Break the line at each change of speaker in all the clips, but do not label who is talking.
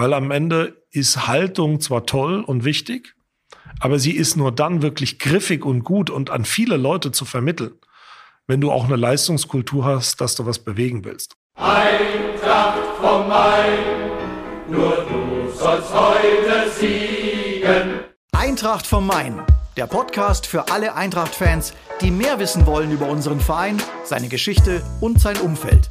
Weil am Ende ist Haltung zwar toll und wichtig, aber sie ist nur dann wirklich griffig und gut und an viele Leute zu vermitteln, wenn du auch eine Leistungskultur hast, dass du was bewegen willst.
Eintracht vom Main, nur du sollst heute siegen.
Eintracht vom Main, der Podcast für alle Eintracht-Fans, die mehr wissen wollen über unseren Verein, seine Geschichte und sein Umfeld.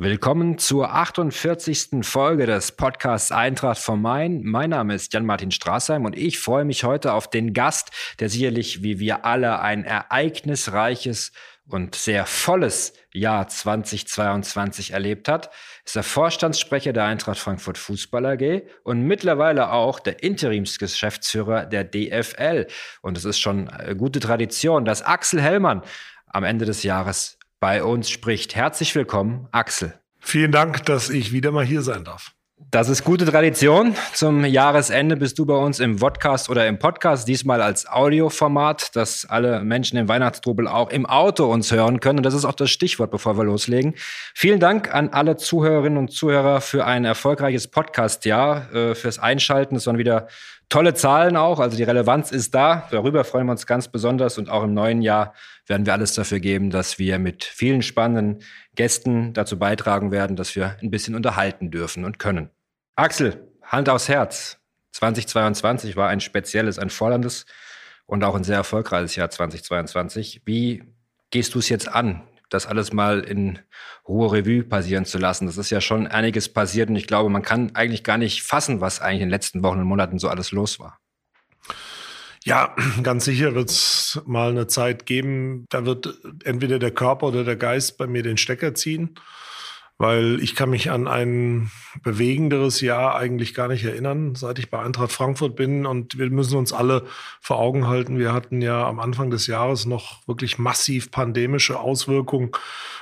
Willkommen zur 48. Folge des Podcasts Eintracht vom Main. Mein Name ist Jan-Martin Straßheim und ich freue mich heute auf den Gast, der sicherlich wie wir alle ein ereignisreiches und sehr volles Jahr 2022 erlebt hat, ist der Vorstandssprecher der Eintracht Frankfurt Fußball AG und mittlerweile auch der Interimsgeschäftsführer der DFL. Und es ist schon eine gute Tradition, dass Axel Hellmann am Ende des Jahres bei uns spricht. Herzlich willkommen, Axel.
Vielen Dank, dass ich wieder mal hier sein darf.
Das ist gute Tradition. Zum Jahresende bist du bei uns im Podcast oder im Podcast, diesmal als Audioformat, dass alle Menschen im Weihnachtstrubel auch im Auto uns hören können. Und das ist auch das Stichwort, bevor wir loslegen. Vielen Dank an alle Zuhörerinnen und Zuhörer für ein erfolgreiches Podcast-Jahr, äh, fürs Einschalten. Es waren wieder tolle Zahlen auch, also die Relevanz ist da. Darüber freuen wir uns ganz besonders und auch im neuen Jahr werden wir alles dafür geben, dass wir mit vielen spannenden Gästen dazu beitragen werden, dass wir ein bisschen unterhalten dürfen und können. Axel, Hand aufs Herz. 2022 war ein spezielles, ein forderndes und auch ein sehr erfolgreiches Jahr 2022. Wie gehst du es jetzt an, das alles mal in Ruhe Revue passieren zu lassen? Das ist ja schon einiges passiert und ich glaube, man kann eigentlich gar nicht fassen, was eigentlich in den letzten Wochen und Monaten so alles los war.
Ja, ganz sicher wird es mal eine Zeit geben, da wird entweder der Körper oder der Geist bei mir den Stecker ziehen weil ich kann mich an ein bewegenderes Jahr eigentlich gar nicht erinnern, seit ich bei Eintracht Frankfurt bin. Und wir müssen uns alle vor Augen halten, wir hatten ja am Anfang des Jahres noch wirklich massiv pandemische Auswirkungen.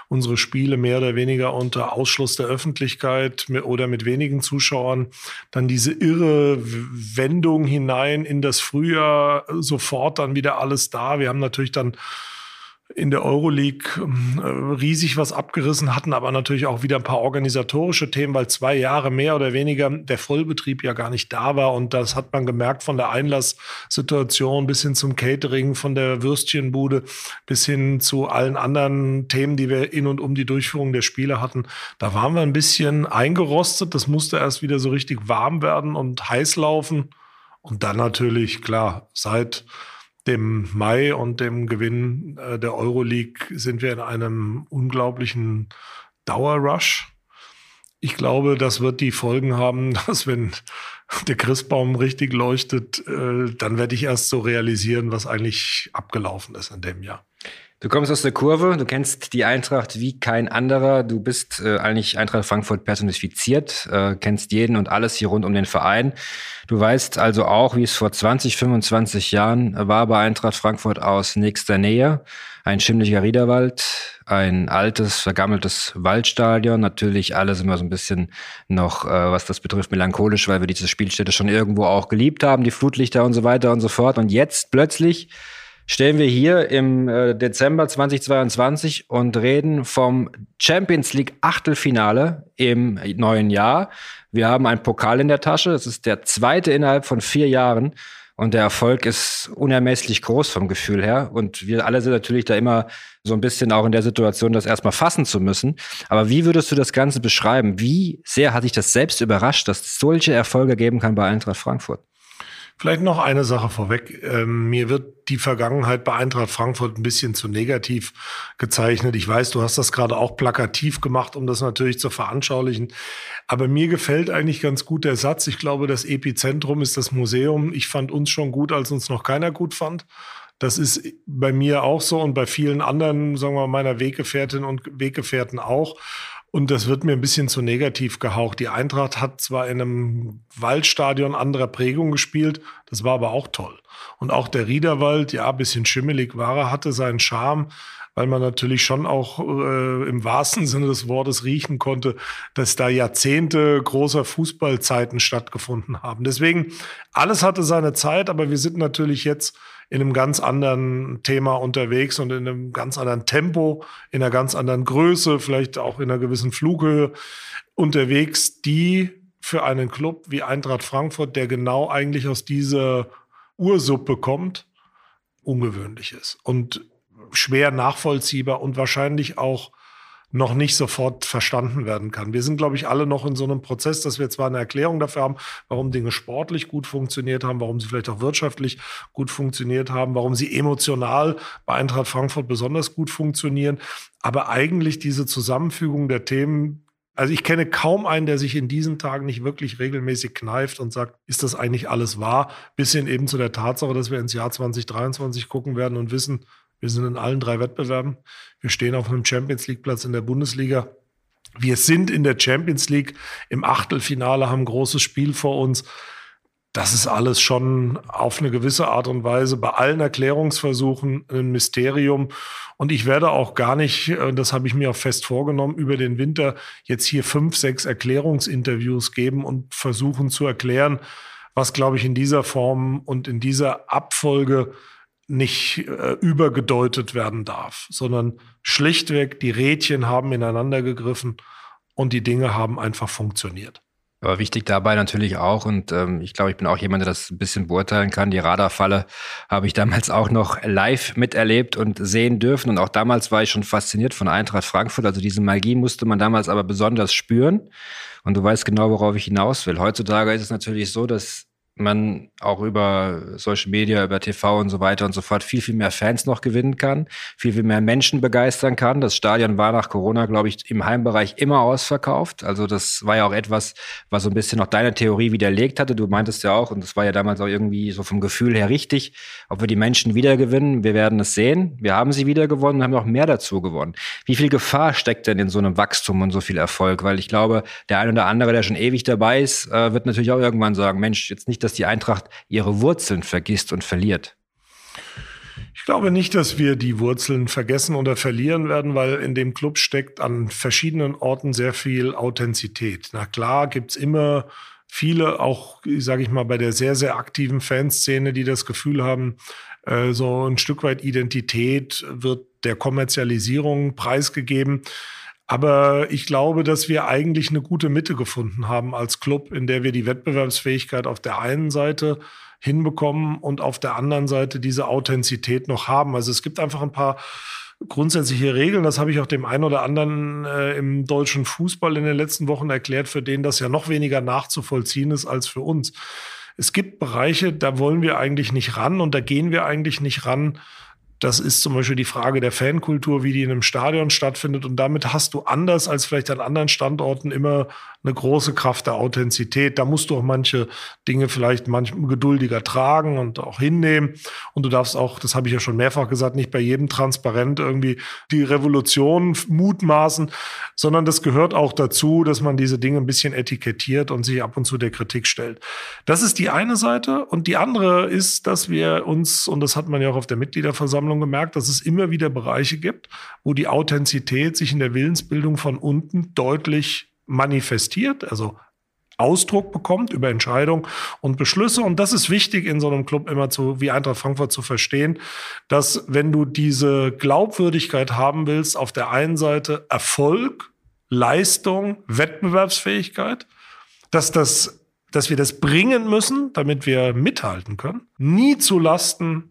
Unsere Spiele mehr oder weniger unter Ausschluss der Öffentlichkeit oder mit wenigen Zuschauern. Dann diese irre Wendung hinein in das Frühjahr, sofort dann wieder alles da. Wir haben natürlich dann in der Euroleague äh, riesig was abgerissen, hatten aber natürlich auch wieder ein paar organisatorische Themen, weil zwei Jahre mehr oder weniger der Vollbetrieb ja gar nicht da war. Und das hat man gemerkt von der Einlasssituation bis hin zum Catering, von der Würstchenbude bis hin zu allen anderen Themen, die wir in und um die Durchführung der Spiele hatten. Da waren wir ein bisschen eingerostet. Das musste erst wieder so richtig warm werden und heiß laufen. Und dann natürlich, klar, seit dem Mai und dem Gewinn äh, der Euroleague sind wir in einem unglaublichen Dauerrush. Ich glaube, das wird die Folgen haben, dass wenn der Christbaum richtig leuchtet, äh, dann werde ich erst so realisieren, was eigentlich abgelaufen ist in dem Jahr.
Du kommst aus der Kurve, du kennst die Eintracht wie kein anderer. Du bist äh, eigentlich Eintracht Frankfurt personifiziert, äh, kennst jeden und alles hier rund um den Verein. Du weißt also auch, wie es vor 20, 25 Jahren war bei Eintracht Frankfurt aus nächster Nähe. Ein schimmlicher Riederwald, ein altes, vergammeltes Waldstadion. Natürlich alles immer so ein bisschen noch, äh, was das betrifft, melancholisch, weil wir diese Spielstätte schon irgendwo auch geliebt haben, die Flutlichter und so weiter und so fort. Und jetzt plötzlich stellen wir hier im äh, Dezember 2022 und reden vom Champions League Achtelfinale im neuen Jahr. Wir haben einen Pokal in der Tasche. Es ist der zweite innerhalb von vier Jahren. Und der Erfolg ist unermesslich groß vom Gefühl her. Und wir alle sind natürlich da immer so ein bisschen auch in der Situation, das erstmal fassen zu müssen. Aber wie würdest du das Ganze beschreiben? Wie sehr hat dich das selbst überrascht, dass es solche Erfolge geben kann bei Eintracht Frankfurt?
Vielleicht noch eine Sache vorweg. Ähm, mir wird die Vergangenheit bei Eintracht Frankfurt ein bisschen zu negativ gezeichnet. Ich weiß, du hast das gerade auch plakativ gemacht, um das natürlich zu veranschaulichen. Aber mir gefällt eigentlich ganz gut der Satz. Ich glaube, das Epizentrum ist das Museum. Ich fand uns schon gut, als uns noch keiner gut fand. Das ist bei mir auch so und bei vielen anderen, sagen wir meiner Weggefährtinnen und Weggefährten auch. Und das wird mir ein bisschen zu negativ gehaucht. Die Eintracht hat zwar in einem Waldstadion anderer Prägung gespielt, das war aber auch toll. Und auch der Riederwald, ja, ein bisschen schimmelig war er, hatte seinen Charme, weil man natürlich schon auch äh, im wahrsten Sinne des Wortes riechen konnte, dass da Jahrzehnte großer Fußballzeiten stattgefunden haben. Deswegen, alles hatte seine Zeit, aber wir sind natürlich jetzt in einem ganz anderen Thema unterwegs und in einem ganz anderen Tempo, in einer ganz anderen Größe, vielleicht auch in einer gewissen Flughöhe unterwegs, die für einen Club wie Eintracht Frankfurt, der genau eigentlich aus dieser Ursuppe kommt, ungewöhnlich ist und schwer nachvollziehbar und wahrscheinlich auch noch nicht sofort verstanden werden kann. Wir sind, glaube ich, alle noch in so einem Prozess, dass wir zwar eine Erklärung dafür haben, warum Dinge sportlich gut funktioniert haben, warum sie vielleicht auch wirtschaftlich gut funktioniert haben, warum sie emotional bei Eintracht Frankfurt besonders gut funktionieren, aber eigentlich diese Zusammenfügung der Themen also ich kenne kaum einen, der sich in diesen Tagen nicht wirklich regelmäßig kneift und sagt, ist das eigentlich alles wahr? Bis hin eben zu der Tatsache, dass wir ins Jahr 2023 gucken werden und wissen, wir sind in allen drei Wettbewerben. Wir stehen auf einem Champions League Platz in der Bundesliga. Wir sind in der Champions League im Achtelfinale, haben ein großes Spiel vor uns. Das ist alles schon auf eine gewisse Art und Weise bei allen Erklärungsversuchen ein Mysterium. Und ich werde auch gar nicht, äh, das habe ich mir auch fest vorgenommen, über den Winter jetzt hier fünf, sechs Erklärungsinterviews geben und versuchen zu erklären, was, glaube ich, in dieser Form und in dieser Abfolge nicht äh, übergedeutet werden darf, sondern schlichtweg die Rädchen haben ineinander gegriffen und die Dinge haben einfach funktioniert.
Aber wichtig dabei natürlich auch, und ähm, ich glaube, ich bin auch jemand, der das ein bisschen beurteilen kann. Die Radarfalle habe ich damals auch noch live miterlebt und sehen dürfen. Und auch damals war ich schon fasziniert von Eintracht Frankfurt. Also diese Magie musste man damals aber besonders spüren. Und du weißt genau, worauf ich hinaus will. Heutzutage ist es natürlich so, dass man auch über Social Media, über TV und so weiter und so fort viel, viel mehr Fans noch gewinnen kann, viel, viel mehr Menschen begeistern kann. Das Stadion war nach Corona, glaube ich, im Heimbereich immer ausverkauft. Also das war ja auch etwas, was so ein bisschen noch deine Theorie widerlegt hatte. Du meintest ja auch, und das war ja damals auch irgendwie so vom Gefühl her richtig, ob wir die Menschen wieder gewinnen. Wir werden es sehen. Wir haben sie wieder gewonnen und haben noch mehr dazu gewonnen. Wie viel Gefahr steckt denn in so einem Wachstum und so viel Erfolg? Weil ich glaube, der ein oder andere, der schon ewig dabei ist, äh, wird natürlich auch irgendwann sagen, Mensch, jetzt nicht dass die Eintracht ihre Wurzeln vergisst und verliert?
Ich glaube nicht, dass wir die Wurzeln vergessen oder verlieren werden, weil in dem Club steckt an verschiedenen Orten sehr viel Authentizität. Na klar, gibt's immer viele, auch, sage ich mal, bei der sehr, sehr aktiven Fanszene, die das Gefühl haben, äh, so ein Stück weit Identität wird der Kommerzialisierung preisgegeben. Aber ich glaube, dass wir eigentlich eine gute Mitte gefunden haben als Club, in der wir die Wettbewerbsfähigkeit auf der einen Seite hinbekommen und auf der anderen Seite diese Authentizität noch haben. Also es gibt einfach ein paar grundsätzliche Regeln. Das habe ich auch dem einen oder anderen äh, im deutschen Fußball in den letzten Wochen erklärt, für den das ja noch weniger nachzuvollziehen ist als für uns. Es gibt Bereiche, da wollen wir eigentlich nicht ran und da gehen wir eigentlich nicht ran, das ist zum Beispiel die Frage der Fankultur, wie die in einem Stadion stattfindet. Und damit hast du anders als vielleicht an anderen Standorten immer eine große Kraft der Authentizität. Da musst du auch manche Dinge vielleicht manchmal geduldiger tragen und auch hinnehmen. Und du darfst auch, das habe ich ja schon mehrfach gesagt, nicht bei jedem transparent irgendwie die Revolution mutmaßen, sondern das gehört auch dazu, dass man diese Dinge ein bisschen etikettiert und sich ab und zu der Kritik stellt. Das ist die eine Seite. Und die andere ist, dass wir uns, und das hat man ja auch auf der Mitgliederversammlung gemerkt, dass es immer wieder Bereiche gibt, wo die Authentizität sich in der Willensbildung von unten deutlich manifestiert, also Ausdruck bekommt über Entscheidungen und Beschlüsse. Und das ist wichtig in so einem Club immer zu, wie Eintracht Frankfurt zu verstehen, dass wenn du diese Glaubwürdigkeit haben willst, auf der einen Seite Erfolg, Leistung, Wettbewerbsfähigkeit, dass das, dass wir das bringen müssen, damit wir mithalten können, nie zu Lasten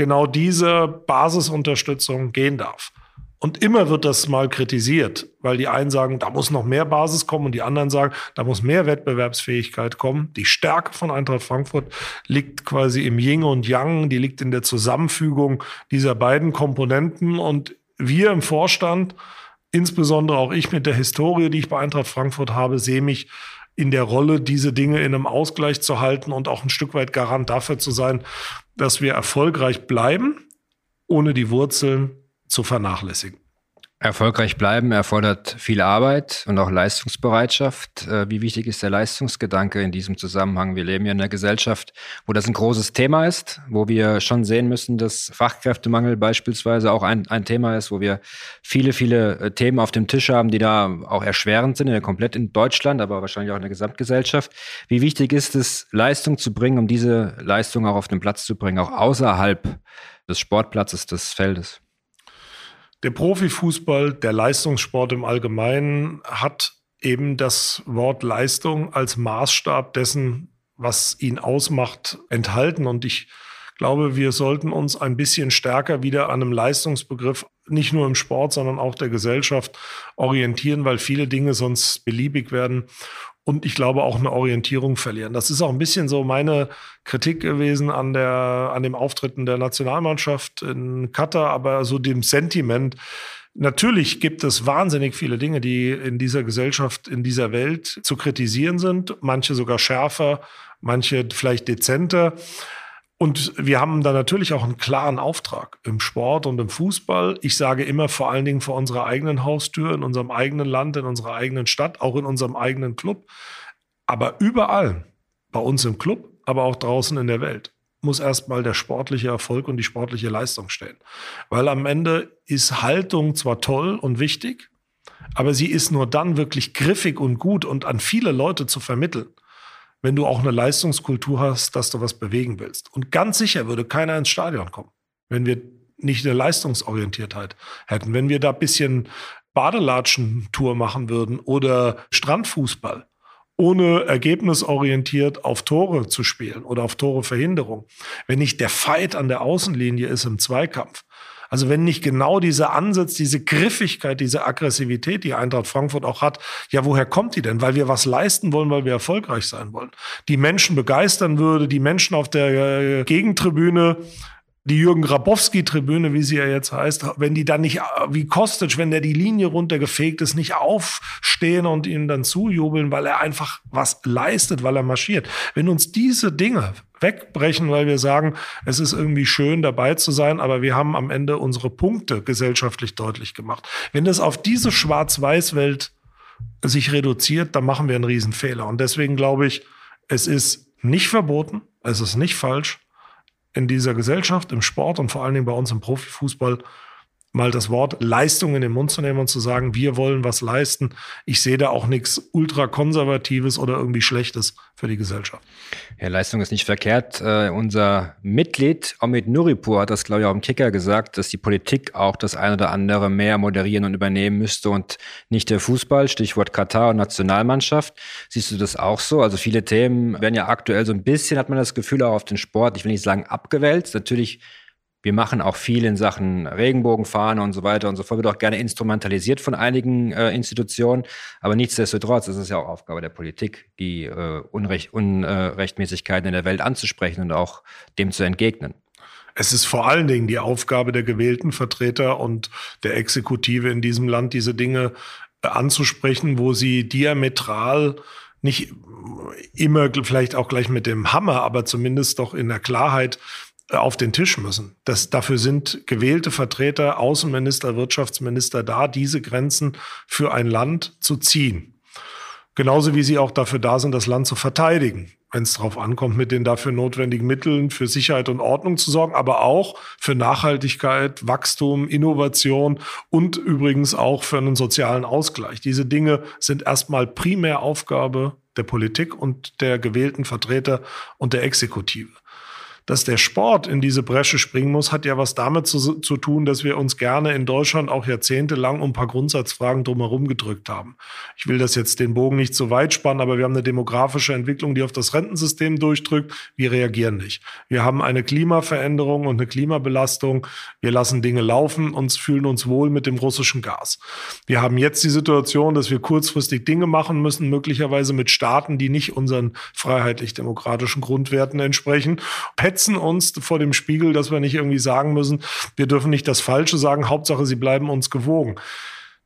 genau dieser Basisunterstützung gehen darf. Und immer wird das mal kritisiert, weil die einen sagen, da muss noch mehr Basis kommen und die anderen sagen, da muss mehr Wettbewerbsfähigkeit kommen. Die Stärke von Eintracht Frankfurt liegt quasi im Yin und Yang, die liegt in der Zusammenfügung dieser beiden Komponenten. Und wir im Vorstand, insbesondere auch ich mit der Historie, die ich bei Eintracht Frankfurt habe, sehe mich in der Rolle, diese Dinge in einem Ausgleich zu halten und auch ein Stück weit Garant dafür zu sein, dass wir erfolgreich bleiben, ohne die Wurzeln zu vernachlässigen.
Erfolgreich bleiben erfordert viel Arbeit und auch Leistungsbereitschaft. Äh, wie wichtig ist der Leistungsgedanke in diesem Zusammenhang? Wir leben ja in einer Gesellschaft, wo das ein großes Thema ist, wo wir schon sehen müssen, dass Fachkräftemangel beispielsweise auch ein, ein Thema ist, wo wir viele, viele äh, Themen auf dem Tisch haben, die da auch erschwerend sind, komplett in Deutschland, aber wahrscheinlich auch in der Gesamtgesellschaft. Wie wichtig ist es, Leistung zu bringen, um diese Leistung auch auf den Platz zu bringen, auch außerhalb des Sportplatzes, des Feldes?
Der Profifußball, der Leistungssport im Allgemeinen hat eben das Wort Leistung als Maßstab dessen, was ihn ausmacht, enthalten. Und ich glaube, wir sollten uns ein bisschen stärker wieder an einem Leistungsbegriff, nicht nur im Sport, sondern auch der Gesellschaft orientieren, weil viele Dinge sonst beliebig werden und ich glaube auch eine Orientierung verlieren. Das ist auch ein bisschen so meine Kritik gewesen an der, an dem Auftreten der Nationalmannschaft in Katar, aber so dem Sentiment. Natürlich gibt es wahnsinnig viele Dinge, die in dieser Gesellschaft, in dieser Welt zu kritisieren sind. Manche sogar schärfer, manche vielleicht dezenter. Und wir haben da natürlich auch einen klaren Auftrag im Sport und im Fußball. Ich sage immer vor allen Dingen vor unserer eigenen Haustür, in unserem eigenen Land, in unserer eigenen Stadt, auch in unserem eigenen Club. Aber überall, bei uns im Club, aber auch draußen in der Welt, muss erstmal der sportliche Erfolg und die sportliche Leistung stehen. Weil am Ende ist Haltung zwar toll und wichtig, aber sie ist nur dann wirklich griffig und gut und an viele Leute zu vermitteln, wenn du auch eine Leistungskultur hast, dass du was bewegen willst. Und ganz sicher würde keiner ins Stadion kommen, wenn wir nicht eine Leistungsorientiertheit hätten. Wenn wir da ein bisschen Badelatschen-Tour machen würden oder Strandfußball, ohne ergebnisorientiert auf Tore zu spielen oder auf Toreverhinderung. Wenn nicht der Fight an der Außenlinie ist im Zweikampf, also wenn nicht genau dieser Ansatz, diese Griffigkeit, diese Aggressivität, die Eintracht Frankfurt auch hat, ja, woher kommt die denn? Weil wir was leisten wollen, weil wir erfolgreich sein wollen. Die Menschen begeistern würde, die Menschen auf der äh, Gegentribüne die Jürgen Grabowski-Tribüne, wie sie ja jetzt heißt, wenn die dann nicht, wie Kostic, wenn der die Linie runtergefegt ist, nicht aufstehen und ihm dann zujubeln, weil er einfach was leistet, weil er marschiert. Wenn uns diese Dinge wegbrechen, weil wir sagen, es ist irgendwie schön dabei zu sein, aber wir haben am Ende unsere Punkte gesellschaftlich deutlich gemacht. Wenn das auf diese Schwarz-Weiß-Welt sich reduziert, dann machen wir einen Riesenfehler. Und deswegen glaube ich, es ist nicht verboten, es ist nicht falsch, in dieser Gesellschaft, im Sport und vor allen Dingen bei uns im Profifußball mal das Wort Leistung in den Mund zu nehmen und zu sagen, wir wollen was leisten. Ich sehe da auch nichts ultrakonservatives oder irgendwie Schlechtes für die Gesellschaft.
Ja, Leistung ist nicht verkehrt. Uh, unser Mitglied Omid Nuripur hat das, glaube ich, auch im Kicker gesagt, dass die Politik auch das eine oder andere mehr moderieren und übernehmen müsste und nicht der Fußball, Stichwort Katar und Nationalmannschaft. Siehst du das auch so? Also viele Themen werden ja aktuell so ein bisschen, hat man das Gefühl, auch auf den Sport, ich will nicht sagen abgewälzt. Natürlich wir machen auch viel in Sachen Regenbogenfahne und so weiter und so fort. Wird auch gerne instrumentalisiert von einigen äh, Institutionen. Aber nichtsdestotrotz ist es ja auch Aufgabe der Politik, die äh, Unrecht, Unrechtmäßigkeiten in der Welt anzusprechen und auch dem zu entgegnen.
Es ist vor allen Dingen die Aufgabe der gewählten Vertreter und der Exekutive in diesem Land, diese Dinge äh, anzusprechen, wo sie diametral nicht immer vielleicht auch gleich mit dem Hammer, aber zumindest doch in der Klarheit auf den Tisch müssen. Das, dafür sind gewählte Vertreter, Außenminister, Wirtschaftsminister da, diese Grenzen für ein Land zu ziehen. Genauso wie sie auch dafür da sind, das Land zu verteidigen, wenn es darauf ankommt, mit den dafür notwendigen Mitteln für Sicherheit und Ordnung zu sorgen, aber auch für Nachhaltigkeit, Wachstum, Innovation und übrigens auch für einen sozialen Ausgleich. Diese Dinge sind erstmal primär Aufgabe der Politik und der gewählten Vertreter und der Exekutive dass der Sport in diese Bresche springen muss, hat ja was damit zu, zu tun, dass wir uns gerne in Deutschland auch jahrzehntelang um ein paar Grundsatzfragen drumherum gedrückt haben. Ich will das jetzt den Bogen nicht so weit spannen, aber wir haben eine demografische Entwicklung, die auf das Rentensystem durchdrückt. Wir reagieren nicht. Wir haben eine Klimaveränderung und eine Klimabelastung. Wir lassen Dinge laufen und fühlen uns wohl mit dem russischen Gas. Wir haben jetzt die Situation, dass wir kurzfristig Dinge machen müssen, möglicherweise mit Staaten, die nicht unseren freiheitlich-demokratischen Grundwerten entsprechen. Schützen uns vor dem Spiegel, dass wir nicht irgendwie sagen müssen, wir dürfen nicht das Falsche sagen, Hauptsache, sie bleiben uns gewogen.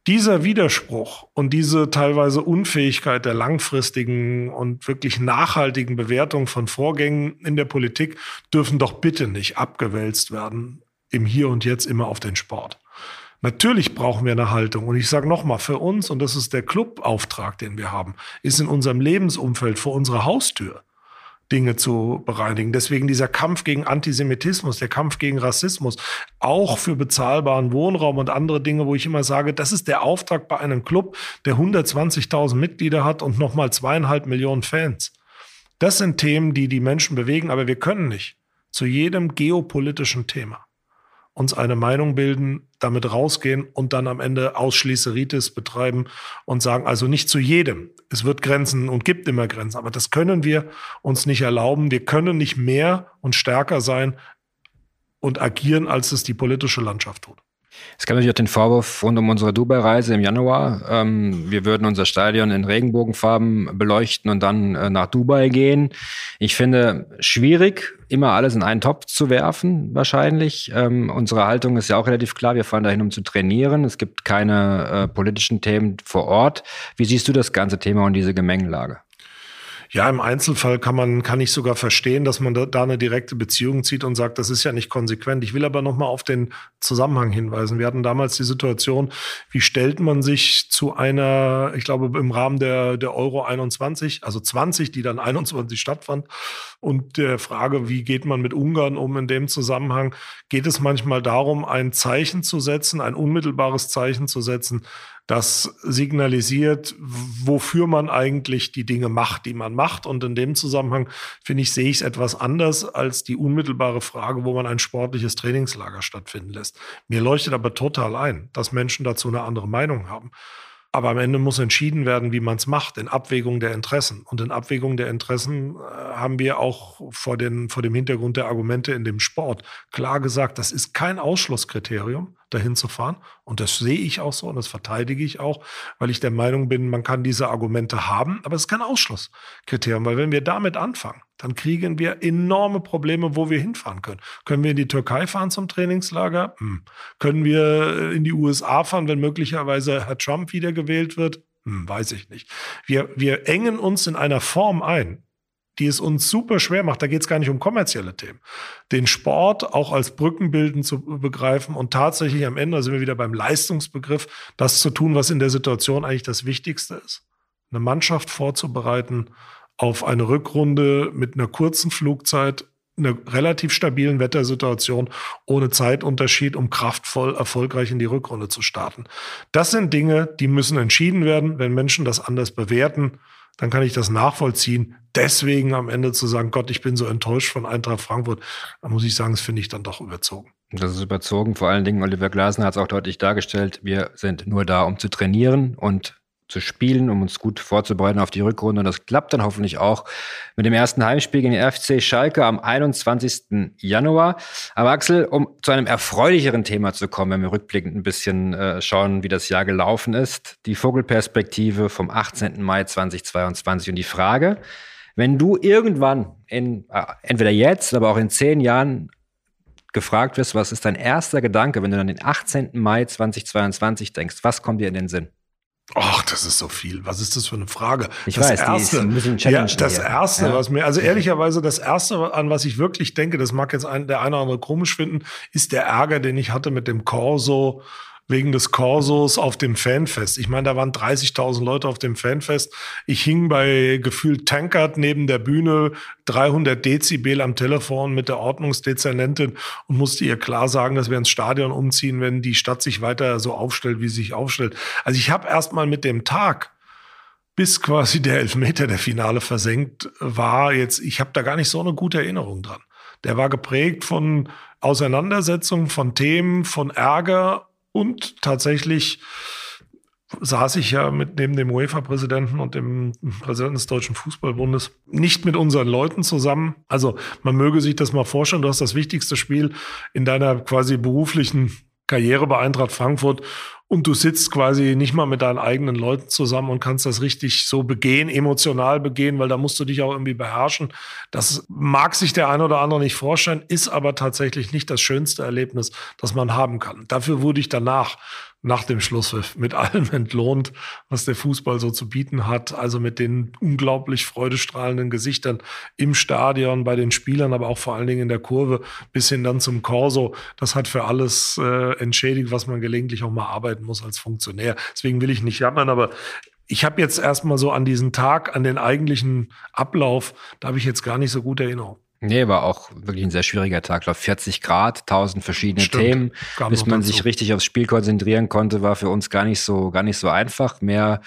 Dieser Widerspruch und diese teilweise Unfähigkeit der langfristigen und wirklich nachhaltigen Bewertung von Vorgängen in der Politik dürfen doch bitte nicht abgewälzt werden im Hier und Jetzt immer auf den Sport. Natürlich brauchen wir eine Haltung. Und ich sage nochmal, für uns, und das ist der Clubauftrag, den wir haben, ist in unserem Lebensumfeld vor unserer Haustür Dinge zu bereinigen. Deswegen dieser Kampf gegen Antisemitismus, der Kampf gegen Rassismus, auch für bezahlbaren Wohnraum und andere Dinge, wo ich immer sage, das ist der Auftrag bei einem Club, der 120.000 Mitglieder hat und nochmal zweieinhalb Millionen Fans. Das sind Themen, die die Menschen bewegen, aber wir können nicht zu jedem geopolitischen Thema uns eine Meinung bilden, damit rausgehen und dann am Ende Ausschließeritis betreiben und sagen, also nicht zu jedem. Es wird Grenzen und gibt immer Grenzen, aber das können wir uns nicht erlauben. Wir können nicht mehr und stärker sein und agieren, als es die politische Landschaft tut.
Es gab natürlich auch den Vorwurf rund um unsere Dubai-Reise im Januar. Ähm, wir würden unser Stadion in Regenbogenfarben beleuchten und dann äh, nach Dubai gehen. Ich finde schwierig, immer alles in einen Topf zu werfen, wahrscheinlich. Ähm, unsere Haltung ist ja auch relativ klar. Wir fahren dahin, um zu trainieren. Es gibt keine äh, politischen Themen vor Ort. Wie siehst du das ganze Thema und diese Gemengelage?
Ja, im Einzelfall kann man, kann ich sogar verstehen, dass man da, da eine direkte Beziehung zieht und sagt, das ist ja nicht konsequent. Ich will aber nochmal auf den Zusammenhang hinweisen. Wir hatten damals die Situation, wie stellt man sich zu einer, ich glaube, im Rahmen der, der Euro 21, also 20, die dann 21 stattfand, und der Frage, wie geht man mit Ungarn um in dem Zusammenhang, geht es manchmal darum, ein Zeichen zu setzen, ein unmittelbares Zeichen zu setzen, das signalisiert, wofür man eigentlich die Dinge macht, die man macht. Und in dem Zusammenhang, finde ich, sehe ich es etwas anders als die unmittelbare Frage, wo man ein sportliches Trainingslager stattfinden lässt. Mir leuchtet aber total ein, dass Menschen dazu eine andere Meinung haben. Aber am Ende muss entschieden werden, wie man es macht, in Abwägung der Interessen. Und in Abwägung der Interessen äh, haben wir auch vor, den, vor dem Hintergrund der Argumente in dem Sport klar gesagt, das ist kein Ausschlusskriterium, dahin zu fahren. Und das sehe ich auch so und das verteidige ich auch, weil ich der Meinung bin, man kann diese Argumente haben, aber es ist kein Ausschlusskriterium, weil wenn wir damit anfangen, dann kriegen wir enorme Probleme, wo wir hinfahren können. Können wir in die Türkei fahren zum Trainingslager? Hm. Können wir in die USA fahren, wenn möglicherweise Herr Trump wiedergewählt wird? Hm, weiß ich nicht. Wir, wir engen uns in einer Form ein, die es uns super schwer macht. Da geht es gar nicht um kommerzielle Themen. Den Sport auch als Brückenbilden zu begreifen und tatsächlich am Ende, da sind wir wieder beim Leistungsbegriff, das zu tun, was in der Situation eigentlich das Wichtigste ist. Eine Mannschaft vorzubereiten auf eine Rückrunde mit einer kurzen Flugzeit, einer relativ stabilen Wettersituation, ohne Zeitunterschied, um kraftvoll erfolgreich in die Rückrunde zu starten. Das sind Dinge, die müssen entschieden werden. Wenn Menschen das anders bewerten, dann kann ich das nachvollziehen. Deswegen am Ende zu sagen, Gott, ich bin so enttäuscht von Eintracht Frankfurt, da muss ich sagen, das finde ich dann doch überzogen.
Das ist überzogen. Vor allen Dingen, Oliver Glasner hat es auch deutlich dargestellt, wir sind nur da, um zu trainieren und zu spielen, um uns gut vorzubereiten auf die Rückrunde. Und das klappt dann hoffentlich auch mit dem ersten Heimspiel gegen den FC Schalke am 21. Januar. Aber Axel, um zu einem erfreulicheren Thema zu kommen, wenn wir rückblickend ein bisschen äh, schauen, wie das Jahr gelaufen ist, die Vogelperspektive vom 18. Mai 2022 und die Frage, wenn du irgendwann in, äh, entweder jetzt, aber auch in zehn Jahren gefragt wirst, was ist dein erster Gedanke, wenn du dann den 18. Mai 2022 denkst, was kommt dir in den Sinn?
Ach, das ist so viel. Was ist das für eine Frage?
Ich
das
weiß,
erste,
die ist ein bisschen.
Ja, das
hier.
erste,
ja.
was mir, also ehrlicherweise, das erste, an was ich wirklich denke, das mag jetzt ein, der eine oder andere komisch finden, ist der Ärger, den ich hatte mit dem Corso wegen des Corsos auf dem Fanfest. Ich meine, da waren 30.000 Leute auf dem Fanfest. Ich hing bei gefühlt Tankert neben der Bühne, 300 Dezibel am Telefon mit der Ordnungsdezernentin und musste ihr klar sagen, dass wir ins Stadion umziehen, wenn die Stadt sich weiter so aufstellt, wie sie sich aufstellt. Also ich habe erst mal mit dem Tag bis quasi der Elfmeter der Finale versenkt war, jetzt, ich habe da gar nicht so eine gute Erinnerung dran. Der war geprägt von Auseinandersetzungen, von Themen, von Ärger und tatsächlich saß ich ja mit neben dem UEFA-Präsidenten und dem Präsidenten des Deutschen Fußballbundes nicht mit unseren Leuten zusammen. Also man möge sich das mal vorstellen, du hast das wichtigste Spiel in deiner quasi beruflichen Karriere bei Eintracht Frankfurt und du sitzt quasi nicht mal mit deinen eigenen Leuten zusammen und kannst das richtig so begehen, emotional begehen, weil da musst du dich auch irgendwie beherrschen. Das mag sich der eine oder andere nicht vorstellen, ist aber tatsächlich nicht das schönste Erlebnis, das man haben kann. Dafür wurde ich danach nach dem Schlusspfiff mit allem entlohnt, was der Fußball so zu bieten hat. Also mit den unglaublich freudestrahlenden Gesichtern im Stadion, bei den Spielern, aber auch vor allen Dingen in der Kurve bis hin dann zum Corso. Das hat für alles äh, entschädigt, was man gelegentlich auch mal arbeiten muss als Funktionär. Deswegen will ich nicht jammern, aber ich habe jetzt erstmal so an diesen Tag, an den eigentlichen Ablauf, da habe ich jetzt gar nicht so gute Erinnerung.
Nee, war auch wirklich ein sehr schwieriger Tag. Ich glaube, 40 Grad, 1000 verschiedene Stimmt, Themen. Bis man sich richtig aufs Spiel konzentrieren konnte, war für uns gar nicht so, gar nicht so einfach. Mehr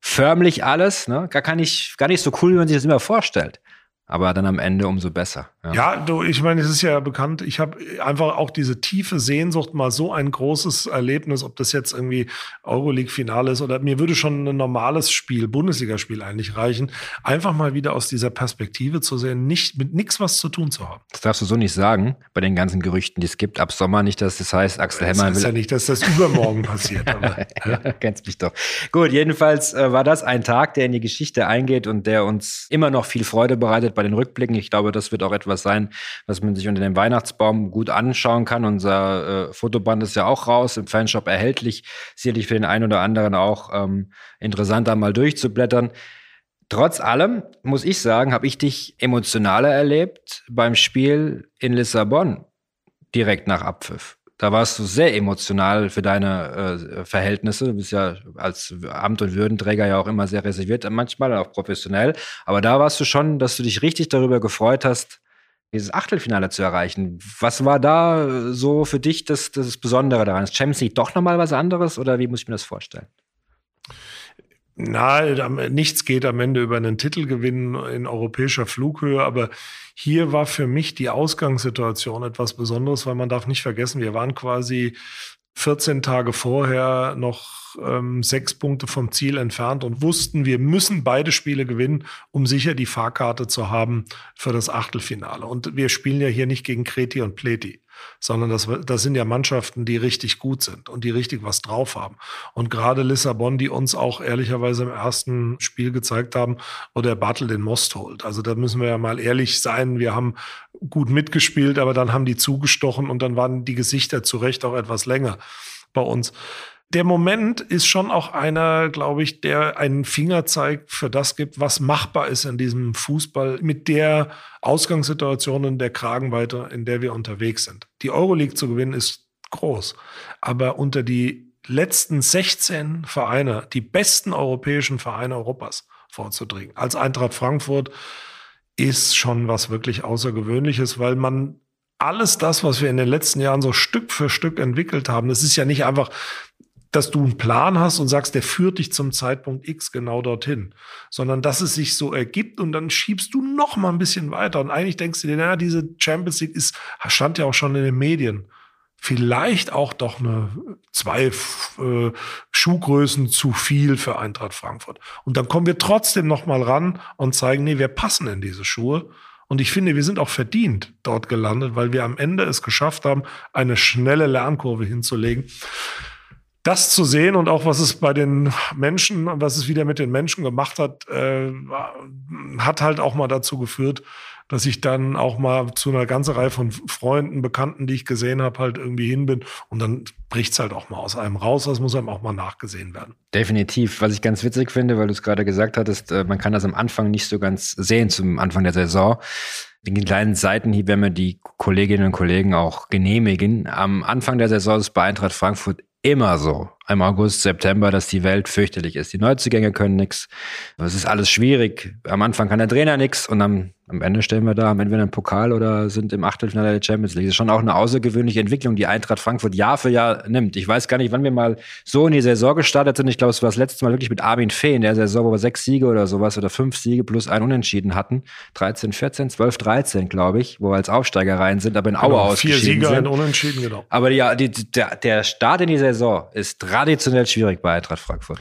förmlich alles, ne? Gar, gar, nicht, gar nicht so cool, wie man sich das immer vorstellt aber dann am Ende umso besser.
Ja, ja du, ich meine, es ist ja bekannt, ich habe einfach auch diese tiefe Sehnsucht, mal so ein großes Erlebnis, ob das jetzt irgendwie Euroleague-Finale ist oder mir würde schon ein normales Spiel, Bundesligaspiel eigentlich reichen, einfach mal wieder aus dieser Perspektive zu sehen, nicht mit nichts was zu tun zu haben.
Das darfst du so nicht sagen, bei den ganzen Gerüchten, die es gibt, ab Sommer nicht, dass das heißt, Axel Hemmer.
Das heißt ja nicht, dass das übermorgen passiert. Aber,
ja. Kennst mich doch. Gut, jedenfalls äh, war das ein Tag, der in die Geschichte eingeht und der uns immer noch viel Freude bereitet bei den Rückblicken. Ich glaube, das wird auch etwas sein, was man sich unter dem Weihnachtsbaum gut anschauen kann. Unser äh, Fotoband ist ja auch raus, im Fanshop erhältlich. Sicherlich für den einen oder anderen auch ähm, interessant, da mal durchzublättern. Trotz allem muss ich sagen, habe ich dich emotionaler erlebt beim Spiel in Lissabon direkt nach Abpfiff. Da warst du sehr emotional für deine äh, Verhältnisse. Du bist ja als Amt- und Würdenträger ja auch immer sehr reserviert, manchmal auch professionell. Aber da warst du schon, dass du dich richtig darüber gefreut hast, dieses Achtelfinale zu erreichen. Was war da so für dich das, das Besondere daran? Ist Champions League doch nochmal was anderes oder wie muss ich mir das vorstellen?
Na, nichts geht am Ende über einen Titelgewinn in europäischer Flughöhe, aber hier war für mich die Ausgangssituation etwas Besonderes, weil man darf nicht vergessen, wir waren quasi 14 Tage vorher noch ähm, sechs Punkte vom Ziel entfernt und wussten, wir müssen beide Spiele gewinnen, um sicher die Fahrkarte zu haben für das Achtelfinale. Und wir spielen ja hier nicht gegen Kreti und Pleti sondern das, das sind ja Mannschaften, die richtig gut sind und die richtig was drauf haben. Und gerade Lissabon, die uns auch ehrlicherweise im ersten Spiel gezeigt haben, wo der Battle den Most holt. Also da müssen wir ja mal ehrlich sein. Wir haben gut mitgespielt, aber dann haben die zugestochen und dann waren die Gesichter zu Recht auch etwas länger bei uns der Moment ist schon auch einer, glaube ich, der einen Fingerzeig für das gibt, was machbar ist in diesem Fußball mit der Ausgangssituation in der Kragenweite, in der wir unterwegs sind. Die Euroleague zu gewinnen ist groß, aber unter die letzten 16 Vereine, die besten europäischen Vereine Europas vorzudringen, als Eintracht Frankfurt, ist schon was wirklich Außergewöhnliches, weil man alles das, was wir in den letzten Jahren so Stück für Stück entwickelt haben, das ist ja nicht einfach dass du einen Plan hast und sagst, der führt dich zum Zeitpunkt X genau dorthin, sondern dass es sich so ergibt und dann schiebst du noch mal ein bisschen weiter und eigentlich denkst du dir, naja, diese Champions League ist, stand ja auch schon in den Medien, vielleicht auch doch eine zwei äh, Schuhgrößen zu viel für Eintracht Frankfurt. Und dann kommen wir trotzdem noch mal ran und zeigen, nee, wir passen in diese Schuhe. Und ich finde, wir sind auch verdient dort gelandet, weil wir am Ende es geschafft haben, eine schnelle Lernkurve hinzulegen das zu sehen und auch was es bei den Menschen, was es wieder mit den Menschen gemacht hat, äh, hat halt auch mal dazu geführt, dass ich dann auch mal zu einer ganzen Reihe von Freunden, Bekannten, die ich gesehen habe, halt irgendwie hin bin. Und dann bricht es halt auch mal aus einem raus. Das muss einem auch mal nachgesehen werden.
Definitiv. Was ich ganz witzig finde, weil du es gerade gesagt hattest, äh, man kann das am Anfang nicht so ganz sehen, zum Anfang der Saison. Den kleinen Seitenhieb werden wir die Kolleginnen und Kollegen auch genehmigen. Am Anfang der Saison ist bei Eintracht Frankfurt immer so im August, September, dass die Welt fürchterlich ist. Die Neuzugänge können nichts. Es ist alles schwierig. Am Anfang kann der Trainer nichts und am, am Ende stellen wir da, haben entweder einen Pokal oder sind im Achtelfinale der Champions League. Das ist schon auch eine außergewöhnliche Entwicklung, die Eintracht Frankfurt Jahr für Jahr nimmt. Ich weiß gar nicht, wann wir mal so in die Saison gestartet sind. Ich glaube, es war das letzte Mal wirklich mit Armin Fee in der Saison, wo wir sechs Siege oder sowas oder fünf Siege plus ein Unentschieden hatten. 13, 14, 12, 13, glaube ich, wo wir als Aufsteiger rein sind, aber in Aue genau,
ausgeschieden Vier Siege, sind. ein Unentschieden, genau.
Aber ja, die, der, der Start in die Saison ist traditionell schwierig bei Eintracht Frankfurt?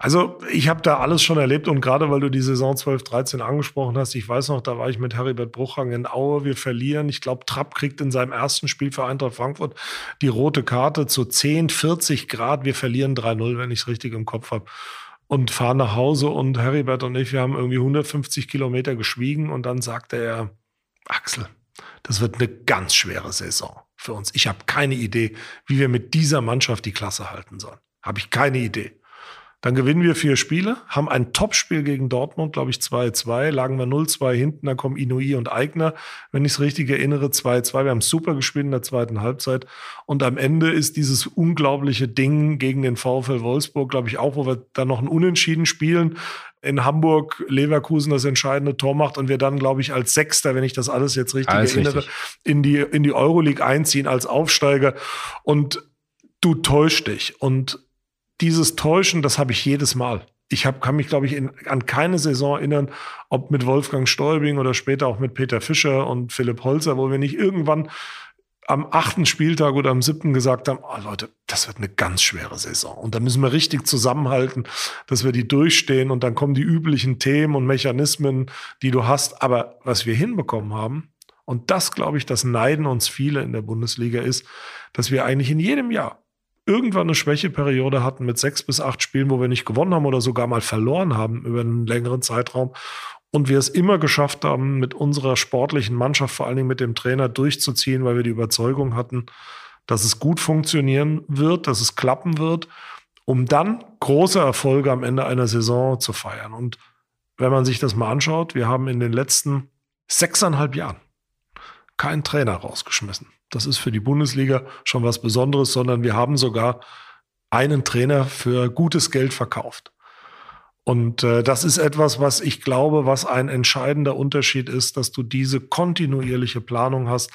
Also ich habe da alles schon erlebt und gerade weil du die Saison 12, 13 angesprochen hast, ich weiß noch, da war ich mit Heribert Bruchhang in Aue, wir verlieren. Ich glaube, Trapp kriegt in seinem ersten Spiel für Eintracht Frankfurt die rote Karte zu 10, 40 Grad. Wir verlieren 3-0, wenn ich es richtig im Kopf habe. Und fahren nach Hause und Heribert und ich, wir haben irgendwie 150 Kilometer geschwiegen und dann sagte er, Axel, Das wird eine ganz schwere Saison für uns. Ich habe keine Idee, wie wir mit dieser Mannschaft die Klasse halten sollen. Habe ich keine Idee. Dann gewinnen wir vier Spiele, haben ein Topspiel gegen Dortmund, glaube ich 2-2, lagen wir 0-2 hinten, dann kommen Inui und Eigner, wenn ich es richtig erinnere, 2-2. Wir haben super gespielt in der zweiten Halbzeit. Und am Ende ist dieses unglaubliche Ding gegen den VfL Wolfsburg, glaube ich auch, wo wir dann noch ein Unentschieden spielen, in Hamburg Leverkusen das entscheidende Tor macht und wir dann, glaube ich, als Sechster, wenn ich das alles jetzt richtig alles erinnere, richtig. in die, in die Euroleague einziehen als Aufsteiger. Und du täuscht dich. Und dieses Täuschen, das habe ich jedes Mal. Ich hab, kann mich, glaube ich, in, an keine Saison erinnern, ob mit Wolfgang Stäubing oder später auch mit Peter Fischer und Philipp Holzer, wo wir nicht irgendwann am achten Spieltag oder am siebten gesagt haben, oh Leute, das wird eine ganz schwere Saison. Und da müssen wir richtig zusammenhalten, dass wir die durchstehen und dann kommen die üblichen Themen und Mechanismen, die du hast. Aber was wir hinbekommen haben, und das glaube ich, das neiden uns viele in der Bundesliga ist, dass wir eigentlich in jedem Jahr irgendwann eine Schwächeperiode hatten mit sechs bis acht Spielen, wo wir nicht gewonnen haben oder sogar mal verloren haben über einen längeren Zeitraum. Und wir es immer geschafft haben, mit unserer sportlichen Mannschaft, vor allen Dingen mit dem Trainer, durchzuziehen, weil wir die Überzeugung hatten, dass es gut funktionieren wird, dass es klappen wird, um dann große Erfolge am Ende einer Saison zu feiern. Und wenn man sich das mal anschaut, wir haben in den letzten sechseinhalb Jahren keinen Trainer rausgeschmissen. Das ist für die Bundesliga schon was Besonderes, sondern wir haben sogar einen Trainer für gutes Geld verkauft. Und äh, das ist etwas, was ich glaube, was ein entscheidender Unterschied ist, dass du diese kontinuierliche Planung hast,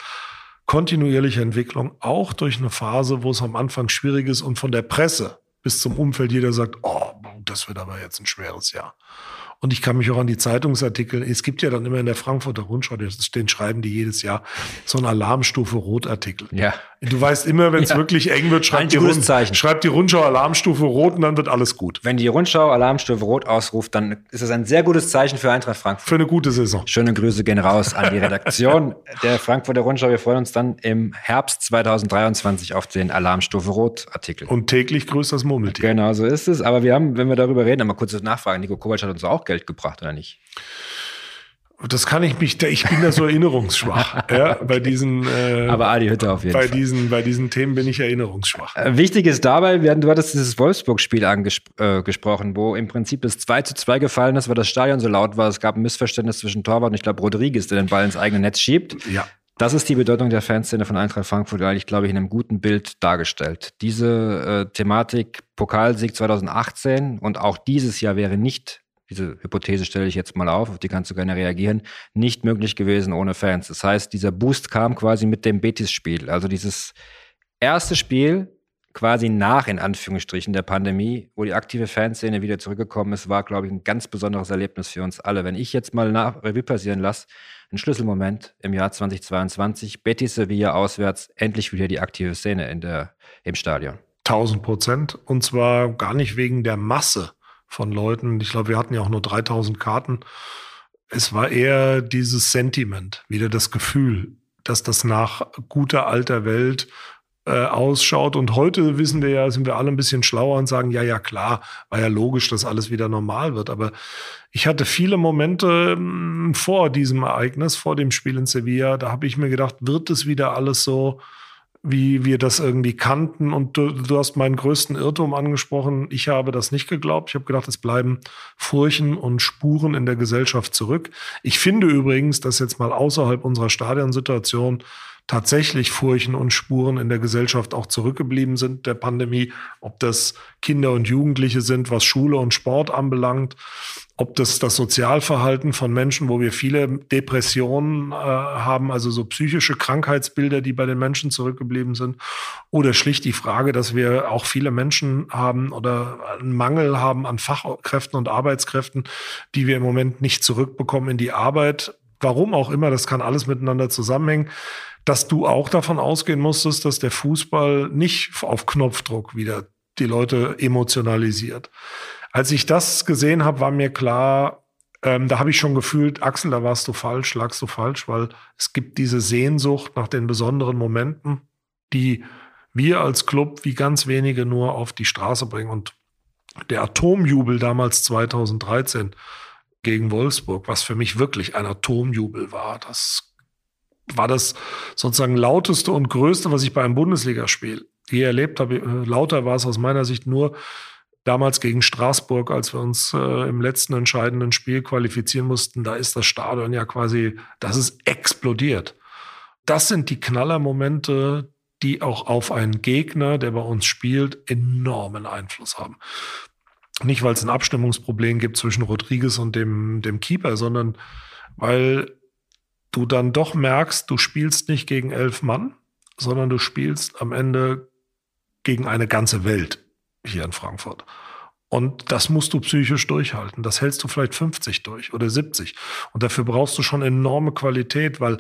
kontinuierliche Entwicklung, auch durch eine Phase, wo es am Anfang schwierig ist und von der Presse bis zum Umfeld jeder sagt, oh, das wird aber jetzt ein schweres Jahr. Und ich kann mich auch an die Zeitungsartikel, es gibt ja dann immer in der Frankfurter Rundschau, den schreiben die jedes Jahr, so ein Alarmstufe Rotartikel.
Ja.
Du weißt immer, wenn es ja. wirklich eng wird, schreibt die, Rund, schreibt die Rundschau Alarmstufe Rot und dann wird alles gut.
Wenn die Rundschau Alarmstufe Rot ausruft, dann ist das ein sehr gutes Zeichen für Eintracht Frankfurt.
Für eine gute Saison.
Schöne Grüße gehen raus an die Redaktion der Frankfurter Rundschau. Wir freuen uns dann im Herbst 2023 auf den Alarmstufe Rot Artikel.
Und täglich grüßt das Murmeltier.
Genau so ist es. Aber wir haben, wenn wir darüber reden, einmal kurze Nachfrage. Nico Kovac hat uns auch Geld gebracht, oder nicht?
Das kann ich mich, ich bin da so erinnerungsschwach. ja, bei diesen,
äh, Aber Adi Hütte auf jeden
bei
Fall.
Diesen, bei diesen Themen bin ich erinnerungsschwach.
Äh, wichtig ist dabei, du hattest dieses Wolfsburg-Spiel angesprochen, äh, wo im Prinzip das 2 zu 2 gefallen ist, weil das Stadion so laut war. Es gab ein Missverständnis zwischen Torwart und ich glaube Rodriguez, der den Ball ins eigene Netz schiebt.
Ja.
Das ist die Bedeutung der Fanszene von Eintracht Frankfurt eigentlich, glaube ich, in einem guten Bild dargestellt. Diese äh, Thematik Pokalsieg 2018 und auch dieses Jahr wäre nicht diese Hypothese stelle ich jetzt mal auf, auf die kannst du gerne reagieren, nicht möglich gewesen ohne Fans. Das heißt, dieser Boost kam quasi mit dem Betis-Spiel. Also dieses erste Spiel quasi nach, in Anführungsstrichen, der Pandemie, wo die aktive Fanszene wieder zurückgekommen ist, war, glaube ich, ein ganz besonderes Erlebnis für uns alle. Wenn ich jetzt mal nach Revue passieren lasse, ein Schlüsselmoment im Jahr 2022, Betis Sevilla auswärts, endlich wieder die aktive Szene in der, im Stadion.
1000 Prozent. Und zwar gar nicht wegen der Masse, von Leuten. Ich glaube, wir hatten ja auch nur 3000 Karten. Es war eher dieses Sentiment, wieder das Gefühl, dass das nach guter alter Welt äh, ausschaut. Und heute wissen wir ja, sind wir alle ein bisschen schlauer und sagen, ja, ja, klar, war ja logisch, dass alles wieder normal wird. Aber ich hatte viele Momente mh, vor diesem Ereignis, vor dem Spiel in Sevilla, da habe ich mir gedacht, wird es wieder alles so wie wir das irgendwie kannten. Und du, du, hast meinen größten Irrtum angesprochen. Ich habe das nicht geglaubt. Ich habe gedacht, es bleiben Furchen und Spuren in der Gesellschaft zurück. Ich finde übrigens, dass jetzt mal außerhalb unserer Stadionsituation tatsächlich Furchen und Spuren in der Gesellschaft auch zurückgeblieben sind der Pandemie, ob das Kinder und Jugendliche sind, was Schule und Sport anbelangt, ob das das Sozialverhalten von Menschen, wo wir viele Depressionen äh, haben, also so psychische Krankheitsbilder, die bei den Menschen zurückgeblieben sind, oder schlicht die Frage, dass wir auch viele Menschen haben oder einen Mangel haben an Fachkräften und Arbeitskräften, die wir im Moment nicht zurückbekommen in die Arbeit. Warum auch immer, das kann alles miteinander zusammenhängen dass du auch davon ausgehen musstest, dass der Fußball nicht auf Knopfdruck wieder die Leute emotionalisiert. Als ich das gesehen habe, war mir klar, ähm, da habe ich schon gefühlt, Axel, da warst du falsch, lagst du falsch, weil es gibt diese Sehnsucht nach den besonderen Momenten, die wir als Club wie ganz wenige nur auf die Straße bringen. Und der Atomjubel damals 2013 gegen Wolfsburg, was für mich wirklich ein Atomjubel war, das war das sozusagen lauteste und größte, was ich bei einem Bundesligaspiel je erlebt habe. Äh, lauter war es aus meiner Sicht nur damals gegen Straßburg, als wir uns äh, im letzten entscheidenden Spiel qualifizieren mussten. Da ist das Stadion ja quasi, das ist explodiert. Das sind die Knallermomente, die auch auf einen Gegner, der bei uns spielt, enormen Einfluss haben. Nicht, weil es ein Abstimmungsproblem gibt zwischen Rodriguez und dem, dem Keeper, sondern weil du dann doch merkst, du spielst nicht gegen elf Mann, sondern du spielst am Ende gegen eine ganze Welt hier in Frankfurt. Und das musst du psychisch durchhalten. Das hältst du vielleicht 50 durch oder 70. Und dafür brauchst du schon enorme Qualität, weil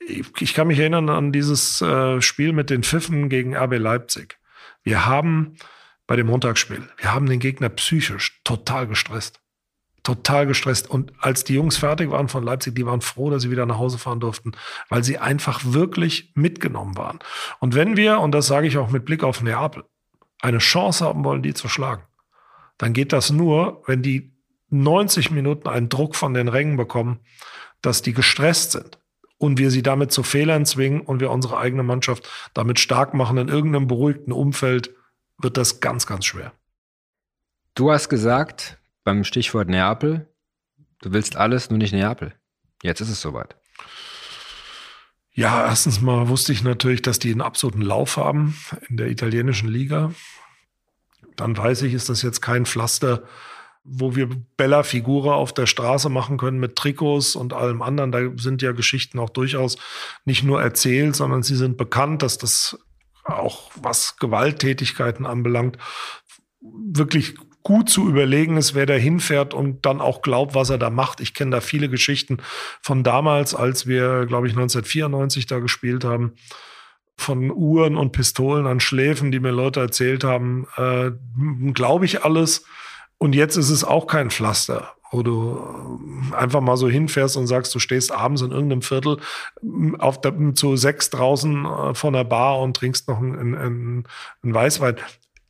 ich kann mich erinnern an dieses äh, Spiel mit den Pfiffen gegen RB Leipzig. Wir haben bei dem Montagsspiel, wir haben den Gegner psychisch total gestresst total gestresst. Und als die Jungs fertig waren von Leipzig, die waren froh, dass sie wieder nach Hause fahren durften, weil sie einfach wirklich mitgenommen waren. Und wenn wir, und das sage ich auch mit Blick auf Neapel, eine Chance haben wollen, die zu schlagen, dann geht das nur, wenn die 90 Minuten einen Druck von den Rängen bekommen, dass die gestresst sind und wir sie damit zu Fehlern zwingen und wir unsere eigene Mannschaft damit stark machen in irgendeinem beruhigten Umfeld, wird das ganz, ganz schwer.
Du hast gesagt, beim Stichwort Neapel. Du willst alles, nur nicht Neapel. Jetzt ist es soweit.
Ja, erstens mal wusste ich natürlich, dass die einen absoluten Lauf haben in der italienischen Liga. Dann weiß ich, ist das jetzt kein Pflaster, wo wir Bella Figura auf der Straße machen können mit Trikots und allem anderen. Da sind ja Geschichten auch durchaus nicht nur erzählt, sondern sie sind bekannt, dass das auch was Gewalttätigkeiten anbelangt, wirklich gut zu überlegen ist, wer da hinfährt und dann auch glaubt, was er da macht. Ich kenne da viele Geschichten von damals, als wir, glaube ich, 1994 da gespielt haben, von Uhren und Pistolen an Schläfen, die mir Leute erzählt haben, äh, glaube ich alles. Und jetzt ist es auch kein Pflaster, wo du äh, einfach mal so hinfährst und sagst, du stehst abends in irgendeinem Viertel auf der, zu sechs draußen äh, von der Bar und trinkst noch einen, einen, einen Weißwein.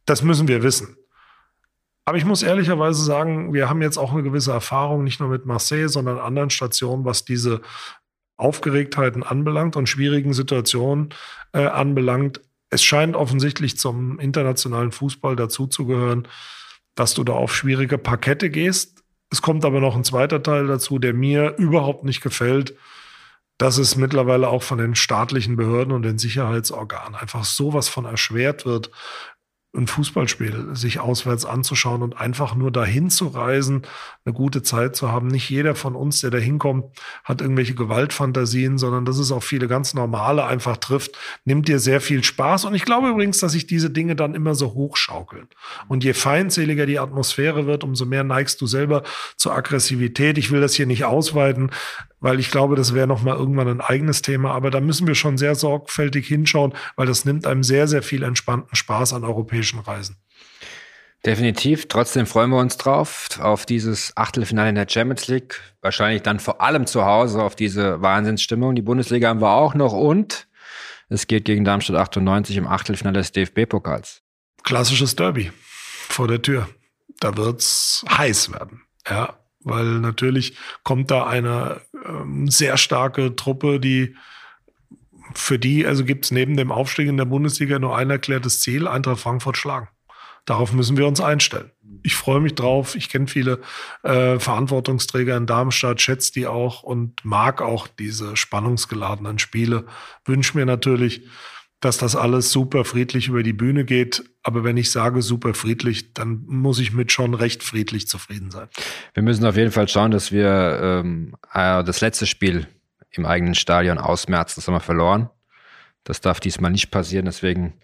Das müssen wir wissen. Aber ich muss ehrlicherweise sagen, wir haben jetzt auch eine gewisse Erfahrung, nicht nur mit Marseille, sondern anderen Stationen, was diese Aufgeregtheiten anbelangt und schwierigen Situationen äh, anbelangt. Es scheint offensichtlich zum internationalen Fußball dazuzugehören, dass du da auf schwierige Parkette gehst. Es kommt aber noch ein zweiter Teil dazu, der mir überhaupt nicht gefällt, dass es mittlerweile auch von den staatlichen Behörden und den Sicherheitsorganen einfach sowas von erschwert wird, ein Fußballspiel sich auswärts anzuschauen und einfach nur dahin zu reisen, eine gute Zeit zu haben. Nicht jeder von uns, der da hinkommt, hat irgendwelche Gewaltfantasien, sondern dass es auch viele ganz normale einfach trifft, nimmt dir sehr viel Spaß. Und ich glaube übrigens, dass sich diese Dinge dann immer so hochschaukeln. Und je feindseliger die Atmosphäre wird, umso mehr neigst du selber zur Aggressivität. Ich will das hier nicht ausweiten weil ich glaube, das wäre noch mal irgendwann ein eigenes Thema. Aber da müssen wir schon sehr sorgfältig hinschauen, weil das nimmt einem sehr, sehr viel entspannten Spaß an europäischen Reisen.
Definitiv. Trotzdem freuen wir uns drauf, auf dieses Achtelfinale in der Champions League. Wahrscheinlich dann vor allem zu Hause auf diese Wahnsinnsstimmung. Die Bundesliga haben wir auch noch und es geht gegen Darmstadt 98 im Achtelfinale des DFB-Pokals.
Klassisches Derby vor der Tür. Da wird's heiß werden. Ja, weil natürlich kommt da eine ähm, sehr starke Truppe, die für die, also gibt es neben dem Aufstieg in der Bundesliga nur ein erklärtes Ziel, Eintracht Frankfurt schlagen. Darauf müssen wir uns einstellen. Ich freue mich drauf. Ich kenne viele äh, Verantwortungsträger in Darmstadt, schätze die auch und mag auch diese spannungsgeladenen Spiele. Wünsche mir natürlich, dass das alles super friedlich über die Bühne geht. Aber wenn ich sage super friedlich, dann muss ich mit schon recht friedlich zufrieden sein.
Wir müssen auf jeden Fall schauen, dass wir ähm, äh, das letzte Spiel im eigenen Stadion ausmerzen. Das haben wir verloren. Das darf diesmal nicht passieren. Deswegen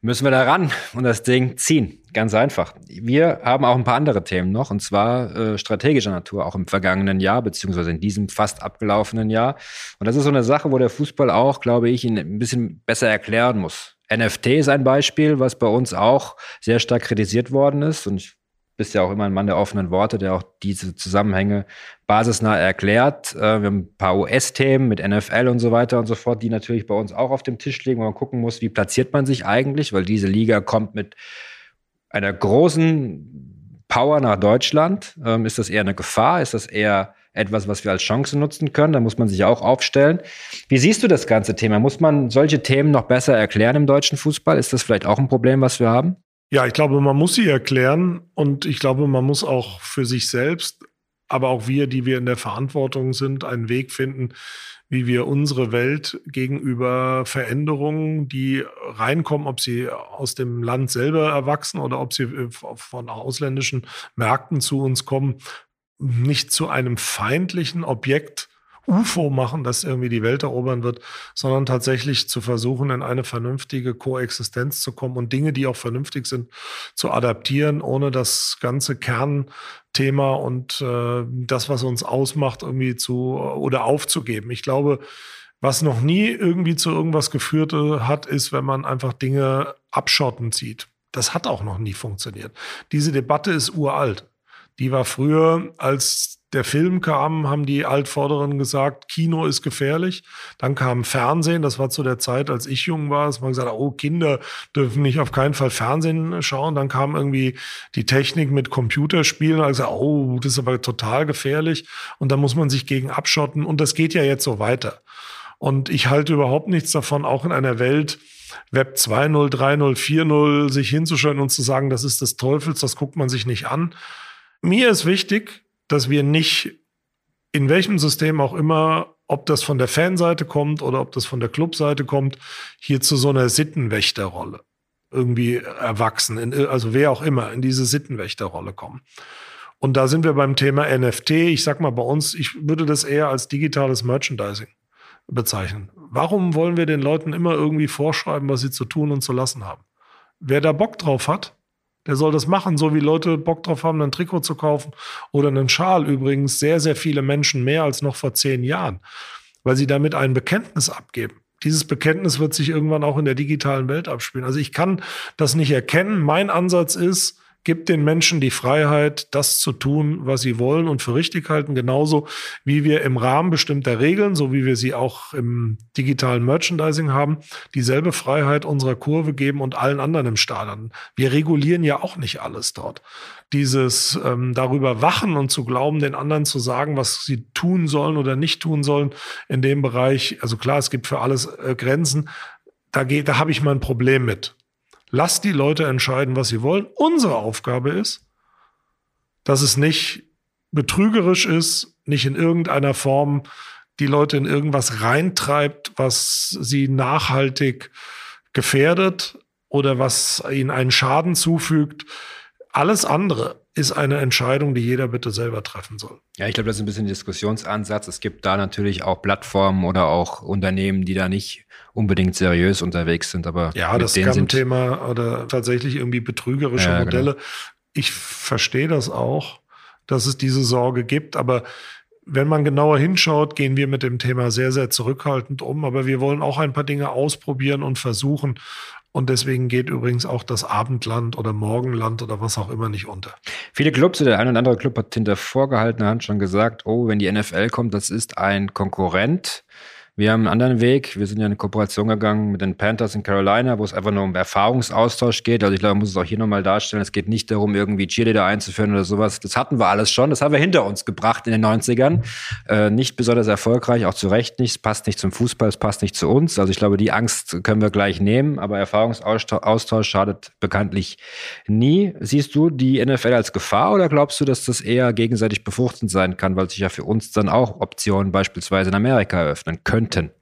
müssen wir da ran und das Ding ziehen. Ganz einfach. Wir haben auch ein paar andere Themen noch, und zwar äh, strategischer Natur, auch im vergangenen Jahr, beziehungsweise in diesem fast abgelaufenen Jahr. Und das ist so eine Sache, wo der Fußball auch, glaube ich, ihn ein bisschen besser erklären muss. NFT ist ein Beispiel, was bei uns auch sehr stark kritisiert worden ist. Und ich bist ja auch immer ein Mann der offenen Worte, der auch diese Zusammenhänge basisnah erklärt. Äh, wir haben ein paar US-Themen mit NFL und so weiter und so fort, die natürlich bei uns auch auf dem Tisch liegen, wo man gucken muss, wie platziert man sich eigentlich, weil diese Liga kommt mit einer großen Power nach Deutschland. Ähm, ist das eher eine Gefahr? Ist das eher etwas, was wir als Chance nutzen können. Da muss man sich auch aufstellen. Wie siehst du das ganze Thema? Muss man solche Themen noch besser erklären im deutschen Fußball? Ist das vielleicht auch ein Problem, was wir haben?
Ja, ich glaube, man muss sie erklären und ich glaube, man muss auch für sich selbst, aber auch wir, die wir in der Verantwortung sind, einen Weg finden, wie wir unsere Welt gegenüber Veränderungen, die reinkommen, ob sie aus dem Land selber erwachsen oder ob sie äh, von ausländischen Märkten zu uns kommen, nicht zu einem feindlichen Objekt UFO machen, das irgendwie die Welt erobern wird, sondern tatsächlich zu versuchen, in eine vernünftige Koexistenz zu kommen und Dinge, die auch vernünftig sind, zu adaptieren, ohne das ganze Kernthema und äh, das, was uns ausmacht, irgendwie zu oder aufzugeben. Ich glaube, was noch nie irgendwie zu irgendwas geführt hat, ist, wenn man einfach Dinge abschotten sieht. Das hat auch noch nie funktioniert. Diese Debatte ist uralt. Die war früher, als der Film kam, haben die Altvorderen gesagt, Kino ist gefährlich. Dann kam Fernsehen, das war zu der Zeit, als ich jung war, dass man gesagt hat, oh, Kinder dürfen nicht auf keinen Fall Fernsehen schauen. Dann kam irgendwie die Technik mit Computerspielen, also oh, das ist aber total gefährlich. Und da muss man sich gegen abschotten. Und das geht ja jetzt so weiter. Und ich halte überhaupt nichts davon, auch in einer Welt, Web 2.0, 3.0, 4.0 sich hinzustellen und zu sagen, das ist des Teufels, das guckt man sich nicht an. Mir ist wichtig, dass wir nicht in welchem System auch immer, ob das von der Fanseite kommt oder ob das von der Clubseite kommt, hier zu so einer Sittenwächterrolle irgendwie erwachsen, in, also wer auch immer, in diese Sittenwächterrolle kommen. Und da sind wir beim Thema NFT. Ich sag mal bei uns, ich würde das eher als digitales Merchandising bezeichnen. Warum wollen wir den Leuten immer irgendwie vorschreiben, was sie zu tun und zu lassen haben? Wer da Bock drauf hat, der soll das machen, so wie Leute Bock drauf haben, ein Trikot zu kaufen oder einen Schal. Übrigens sehr, sehr viele Menschen mehr als noch vor zehn Jahren, weil sie damit ein Bekenntnis abgeben. Dieses Bekenntnis wird sich irgendwann auch in der digitalen Welt abspielen. Also ich kann das nicht erkennen. Mein Ansatz ist, gibt den Menschen die Freiheit, das zu tun, was sie wollen und für richtig halten, genauso wie wir im Rahmen bestimmter Regeln, so wie wir sie auch im digitalen Merchandising haben, dieselbe Freiheit unserer Kurve geben und allen anderen im Stadion. Wir regulieren ja auch nicht alles dort. Dieses ähm, darüber wachen und zu glauben, den anderen zu sagen, was sie tun sollen oder nicht tun sollen in dem Bereich, also klar, es gibt für alles äh, Grenzen, da, geht, da habe ich mal ein Problem mit. Lass die Leute entscheiden, was sie wollen. Unsere Aufgabe ist, dass es nicht betrügerisch ist, nicht in irgendeiner Form die Leute in irgendwas reintreibt, was sie nachhaltig gefährdet oder was ihnen einen Schaden zufügt. Alles andere ist eine Entscheidung, die jeder bitte selber treffen soll.
Ja, ich glaube, das ist ein bisschen ein Diskussionsansatz. Es gibt da natürlich auch Plattformen oder auch Unternehmen, die da nicht unbedingt seriös unterwegs sind, aber
ja, das Scam-Thema oder tatsächlich irgendwie betrügerische ja, Modelle. Genau. Ich verstehe das auch, dass es diese Sorge gibt, aber wenn man genauer hinschaut, gehen wir mit dem Thema sehr, sehr zurückhaltend um. Aber wir wollen auch ein paar Dinge ausprobieren und versuchen. Und deswegen geht übrigens auch das Abendland oder Morgenland oder was auch immer nicht unter.
Viele Clubs, der ein oder andere Club hat hinter vorgehaltener Hand schon gesagt, oh, wenn die NFL kommt, das ist ein Konkurrent wir haben einen anderen Weg. Wir sind ja in eine Kooperation gegangen mit den Panthers in Carolina, wo es einfach nur um Erfahrungsaustausch geht. Also ich glaube, man muss es auch hier nochmal darstellen. Es geht nicht darum, irgendwie Cheerleader einzuführen oder sowas. Das hatten wir alles schon. Das haben wir hinter uns gebracht in den 90ern. Äh, nicht besonders erfolgreich, auch zu Recht nicht. Es passt nicht zum Fußball, es passt nicht zu uns. Also ich glaube, die Angst können wir gleich nehmen. Aber Erfahrungsaustausch schadet bekanntlich nie. Siehst du die NFL als Gefahr oder glaubst du, dass das eher gegenseitig befruchtend sein kann, weil sich ja für uns dann auch Optionen beispielsweise in Amerika eröffnen könnten? Könnten.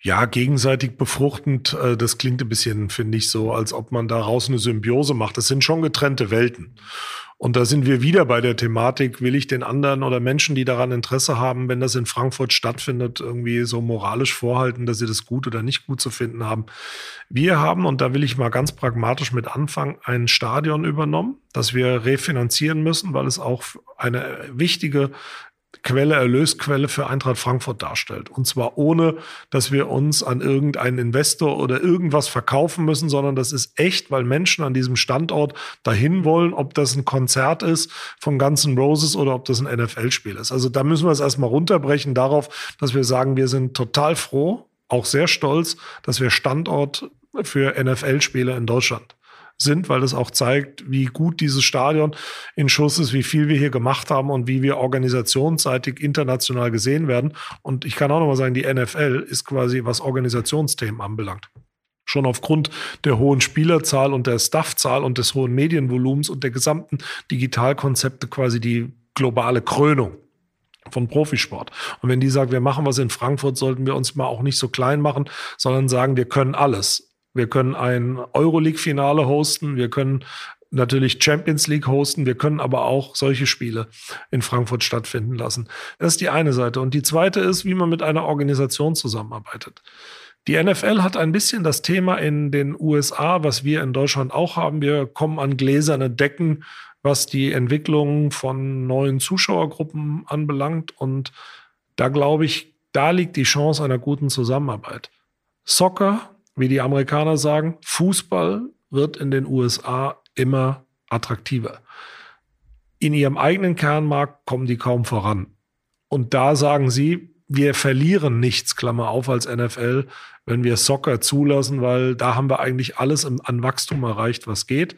Ja, gegenseitig befruchtend, äh, das klingt ein bisschen, finde ich, so, als ob man daraus eine Symbiose macht. Das sind schon getrennte Welten. Und da sind wir wieder bei der Thematik, will ich den anderen oder Menschen, die daran Interesse haben, wenn das in Frankfurt stattfindet, irgendwie so moralisch vorhalten, dass sie das gut oder nicht gut zu finden haben. Wir haben, und da will ich mal ganz pragmatisch mit anfangen, ein Stadion übernommen, das wir refinanzieren müssen, weil es auch eine wichtige Quelle, Erlösquelle für Eintracht Frankfurt darstellt. Und zwar ohne, dass wir uns an irgendeinen Investor oder irgendwas verkaufen müssen, sondern das ist echt, weil Menschen an diesem Standort dahin wollen, ob das ein Konzert ist von ganzen Roses oder ob das ein NFL-Spiel ist. Also da müssen wir es erstmal runterbrechen darauf, dass wir sagen, wir sind total froh, auch sehr stolz, dass wir Standort für NFL-Spieler in Deutschland sind, weil das auch zeigt, wie gut dieses Stadion in Schuss ist, wie viel wir hier gemacht haben und wie wir organisationsseitig international gesehen werden. Und ich kann auch noch mal sagen, die NFL ist quasi, was Organisationsthemen anbelangt schon aufgrund der hohen Spielerzahl und der Staffzahl und des hohen Medienvolumens und der gesamten Digitalkonzepte quasi die globale Krönung von Profisport. Und wenn die sagen, wir machen was in Frankfurt, sollten wir uns mal auch nicht so klein machen, sondern sagen, wir können alles. Wir können ein Euroleague-Finale hosten, wir können natürlich Champions League hosten, wir können aber auch solche Spiele in Frankfurt stattfinden lassen. Das ist die eine Seite. Und die zweite ist, wie man mit einer Organisation zusammenarbeitet. Die NFL hat ein bisschen das Thema in den USA, was wir in Deutschland auch haben. Wir kommen an gläserne Decken was die Entwicklung von neuen Zuschauergruppen anbelangt. Und da glaube ich, da liegt die Chance einer guten Zusammenarbeit. Soccer, wie die Amerikaner sagen, Fußball wird in den USA immer attraktiver. In ihrem eigenen Kernmarkt kommen die kaum voran. Und da sagen sie, wir verlieren nichts, Klammer auf, als NFL, wenn wir Soccer zulassen, weil da haben wir eigentlich alles an Wachstum erreicht, was geht.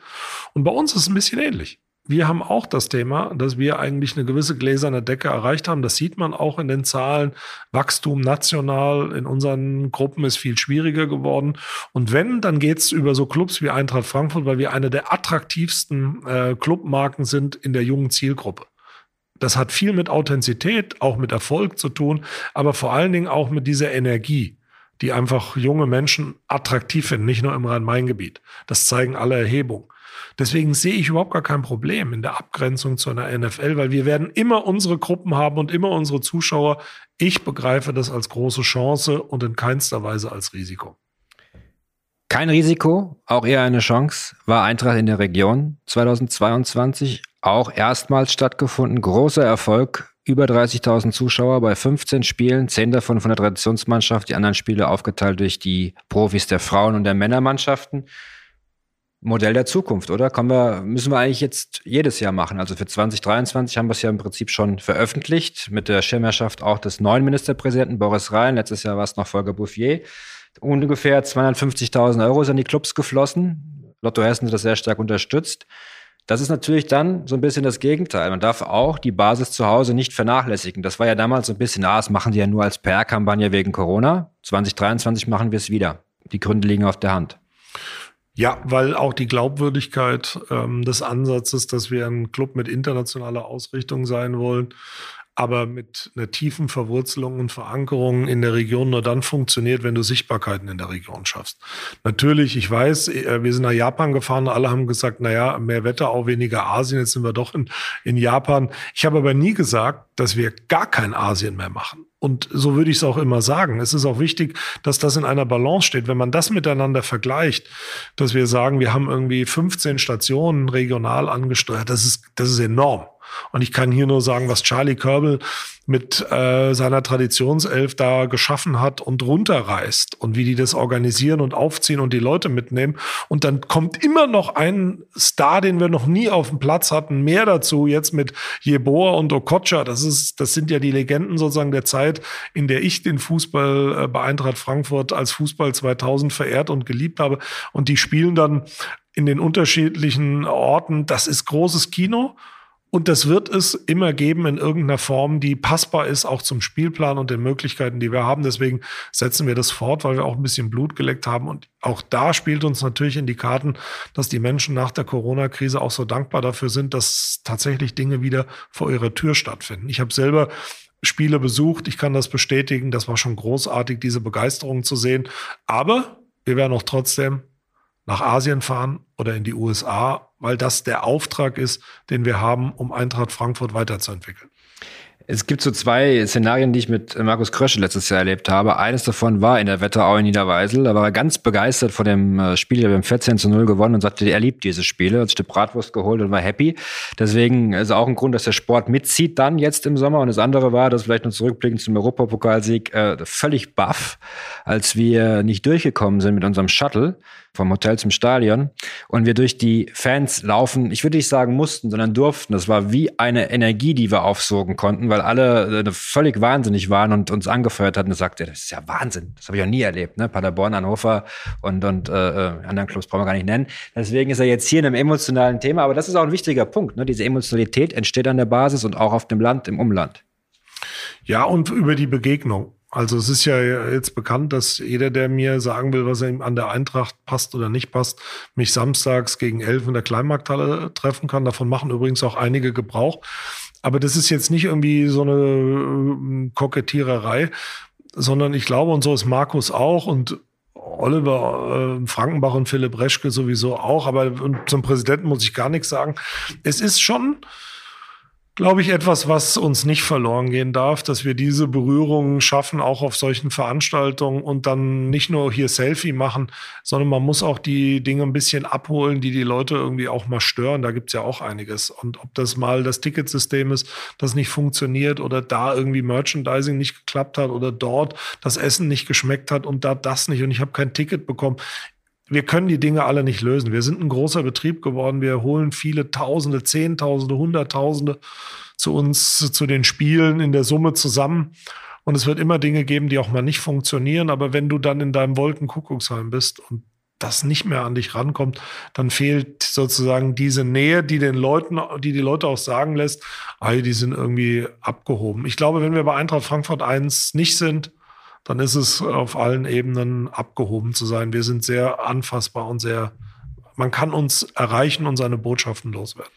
Und bei uns ist es ein bisschen ähnlich wir haben auch das Thema, dass wir eigentlich eine gewisse gläserne Decke erreicht haben. Das sieht man auch in den Zahlen. Wachstum national in unseren Gruppen ist viel schwieriger geworden. Und wenn, dann geht's über so Clubs wie Eintracht Frankfurt, weil wir eine der attraktivsten äh, Clubmarken sind in der jungen Zielgruppe. Das hat viel mit Authentizität, auch mit Erfolg zu tun, aber vor allen Dingen auch mit dieser Energie, die einfach junge Menschen attraktiv finden, nicht nur im Rhein-Main-Gebiet. Das zeigen alle Erhebungen. Deswegen sehe ich überhaupt gar kein Problem in der Abgrenzung zu einer NFL, weil wir werden immer unsere Gruppen haben und immer unsere Zuschauer. Ich begreife das als große Chance und in keinster Weise als Risiko.
Kein Risiko, auch eher eine Chance, war Eintracht in der Region 2022 auch erstmals stattgefunden. Großer Erfolg, über 30.000 Zuschauer bei 15 Spielen, 10 davon von der Traditionsmannschaft, die anderen Spiele aufgeteilt durch die Profis der Frauen- und der Männermannschaften. Modell der Zukunft, oder? Kommen wir, müssen wir eigentlich jetzt jedes Jahr machen. Also für 2023 haben wir es ja im Prinzip schon veröffentlicht, mit der Schirmherrschaft auch des neuen Ministerpräsidenten Boris Rhein. Letztes Jahr war es noch Volker Bouffier. Ungefähr 250.000 Euro sind die Clubs geflossen. Lotto Hessen hat das sehr stark unterstützt. Das ist natürlich dann so ein bisschen das Gegenteil. Man darf auch die Basis zu Hause nicht vernachlässigen. Das war ja damals so ein bisschen, ah, das machen die ja nur als PR-Kampagne wegen Corona. 2023 machen wir es wieder. Die Gründe liegen auf der Hand.
Ja, weil auch die Glaubwürdigkeit ähm, des Ansatzes, dass wir ein Club mit internationaler Ausrichtung sein wollen, aber mit einer tiefen Verwurzelung und Verankerung in der Region nur dann funktioniert, wenn du Sichtbarkeiten in der Region schaffst. Natürlich, ich weiß, äh, wir sind nach Japan gefahren, alle haben gesagt, na ja, mehr Wetter, auch weniger Asien, jetzt sind wir doch in, in Japan. Ich habe aber nie gesagt, dass wir gar kein Asien mehr machen. Und so würde ich es auch immer sagen. Es ist auch wichtig, dass das in einer Balance steht. Wenn man das miteinander vergleicht, dass wir sagen, wir haben irgendwie 15 Stationen regional angesteuert, das ist, das ist enorm. Und ich kann hier nur sagen, was Charlie Körbel mit äh, seiner Traditionself da geschaffen hat und runterreißt und wie die das organisieren und aufziehen und die Leute mitnehmen. Und dann kommt immer noch ein Star, den wir noch nie auf dem Platz hatten, mehr dazu jetzt mit Jeboa und Okocha. Das ist, das sind ja die Legenden sozusagen der Zeit, in der ich den Fußball äh, bei Eintracht Frankfurt als Fußball 2000 verehrt und geliebt habe. Und die spielen dann in den unterschiedlichen Orten. Das ist großes Kino. Und das wird es immer geben in irgendeiner Form, die passbar ist, auch zum Spielplan und den Möglichkeiten, die wir haben. Deswegen setzen wir das fort, weil wir auch ein bisschen Blut geleckt haben. Und auch da spielt uns natürlich in die Karten, dass die Menschen nach der Corona-Krise auch so dankbar dafür sind, dass tatsächlich Dinge wieder vor ihrer Tür stattfinden. Ich habe selber Spiele besucht. Ich kann das bestätigen. Das war schon großartig, diese Begeisterung zu sehen. Aber wir werden auch trotzdem nach Asien fahren oder in die USA, weil das der Auftrag ist, den wir haben, um Eintracht Frankfurt weiterzuentwickeln.
Es gibt so zwei Szenarien, die ich mit Markus Krösche letztes Jahr erlebt habe. Eines davon war in der Wetterau in Niederweisel. Da war er ganz begeistert von dem äh, Spiel. Wir haben 14 zu 0 gewonnen und sagte, er liebt diese Spiele. Hat sich Bratwurst geholt und war happy. Deswegen ist auch ein Grund, dass der Sport mitzieht dann jetzt im Sommer. Und das andere war, dass vielleicht noch zurückblickend zum Europapokalsieg, äh, völlig baff, als wir nicht durchgekommen sind mit unserem Shuttle vom Hotel zum Stadion und wir durch die Fans laufen, ich würde nicht sagen mussten, sondern durften. Das war wie eine Energie, die wir aufsogen konnten, weil alle äh, völlig wahnsinnig waren und uns angefeuert hatten und sagte, das ist ja Wahnsinn, das habe ich auch nie erlebt. Ne? Paderborn, Hannover und, und äh, äh, anderen Clubs brauchen wir gar nicht nennen. Deswegen ist er jetzt hier in einem emotionalen Thema, aber das ist auch ein wichtiger Punkt. Ne? Diese Emotionalität entsteht an der Basis und auch auf dem Land, im Umland.
Ja, und über die Begegnung. Also es ist ja jetzt bekannt, dass jeder, der mir sagen will, was ihm an der Eintracht passt oder nicht passt, mich samstags gegen elf in der Kleinmarkthalle treffen kann. Davon machen übrigens auch einige Gebrauch. Aber das ist jetzt nicht irgendwie so eine äh, Kokettiererei, sondern ich glaube, und so ist Markus auch und Oliver äh, Frankenbach und Philipp Reschke sowieso auch, aber zum Präsidenten muss ich gar nichts sagen. Es ist schon glaube ich, etwas, was uns nicht verloren gehen darf, dass wir diese Berührungen schaffen, auch auf solchen Veranstaltungen und dann nicht nur hier Selfie machen, sondern man muss auch die Dinge ein bisschen abholen, die die Leute irgendwie auch mal stören. Da gibt's ja auch einiges. Und ob das mal das Ticketsystem ist, das nicht funktioniert oder da irgendwie Merchandising nicht geklappt hat oder dort das Essen nicht geschmeckt hat und da das nicht und ich habe kein Ticket bekommen wir können die Dinge alle nicht lösen. Wir sind ein großer Betrieb geworden. Wir holen viele Tausende, Zehntausende, Hunderttausende zu uns, zu den Spielen in der Summe zusammen. Und es wird immer Dinge geben, die auch mal nicht funktionieren. Aber wenn du dann in deinem Wolkenkuckucksheim bist und das nicht mehr an dich rankommt, dann fehlt sozusagen diese Nähe, die den Leuten, die die Leute auch sagen lässt, ey, die sind irgendwie abgehoben. Ich glaube, wenn wir bei Eintracht Frankfurt 1 nicht sind, dann ist es auf allen Ebenen abgehoben zu sein. Wir sind sehr anfassbar und sehr, man kann uns erreichen und seine Botschaften loswerden.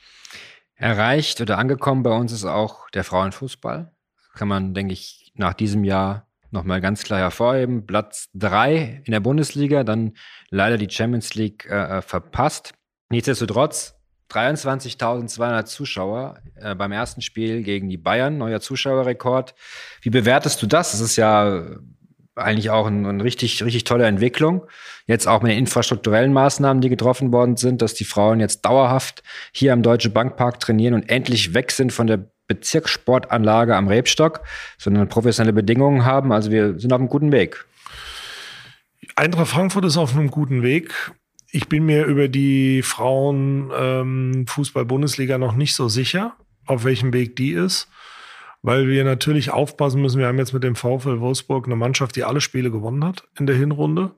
Erreicht oder angekommen bei uns ist auch der Frauenfußball. Kann man, denke ich, nach diesem Jahr nochmal ganz klar hervorheben. Platz drei in der Bundesliga, dann leider die Champions League äh, äh verpasst. Nichtsdestotrotz 23.200 Zuschauer äh, beim ersten Spiel gegen die Bayern, neuer Zuschauerrekord. Wie bewertest du das? Das ist ja eigentlich auch eine ein richtig, richtig tolle Entwicklung. Jetzt auch mit den infrastrukturellen Maßnahmen, die getroffen worden sind, dass die Frauen jetzt dauerhaft hier am Deutsche Bankpark trainieren und endlich weg sind von der Bezirkssportanlage am Rebstock, sondern professionelle Bedingungen haben. Also wir sind auf einem guten Weg.
Eintracht Frankfurt ist auf einem guten Weg. Ich bin mir über die Frauen ähm, Fußball-Bundesliga noch nicht so sicher, auf welchem Weg die ist weil wir natürlich aufpassen müssen. Wir haben jetzt mit dem VfL Wolfsburg eine Mannschaft, die alle Spiele gewonnen hat in der Hinrunde.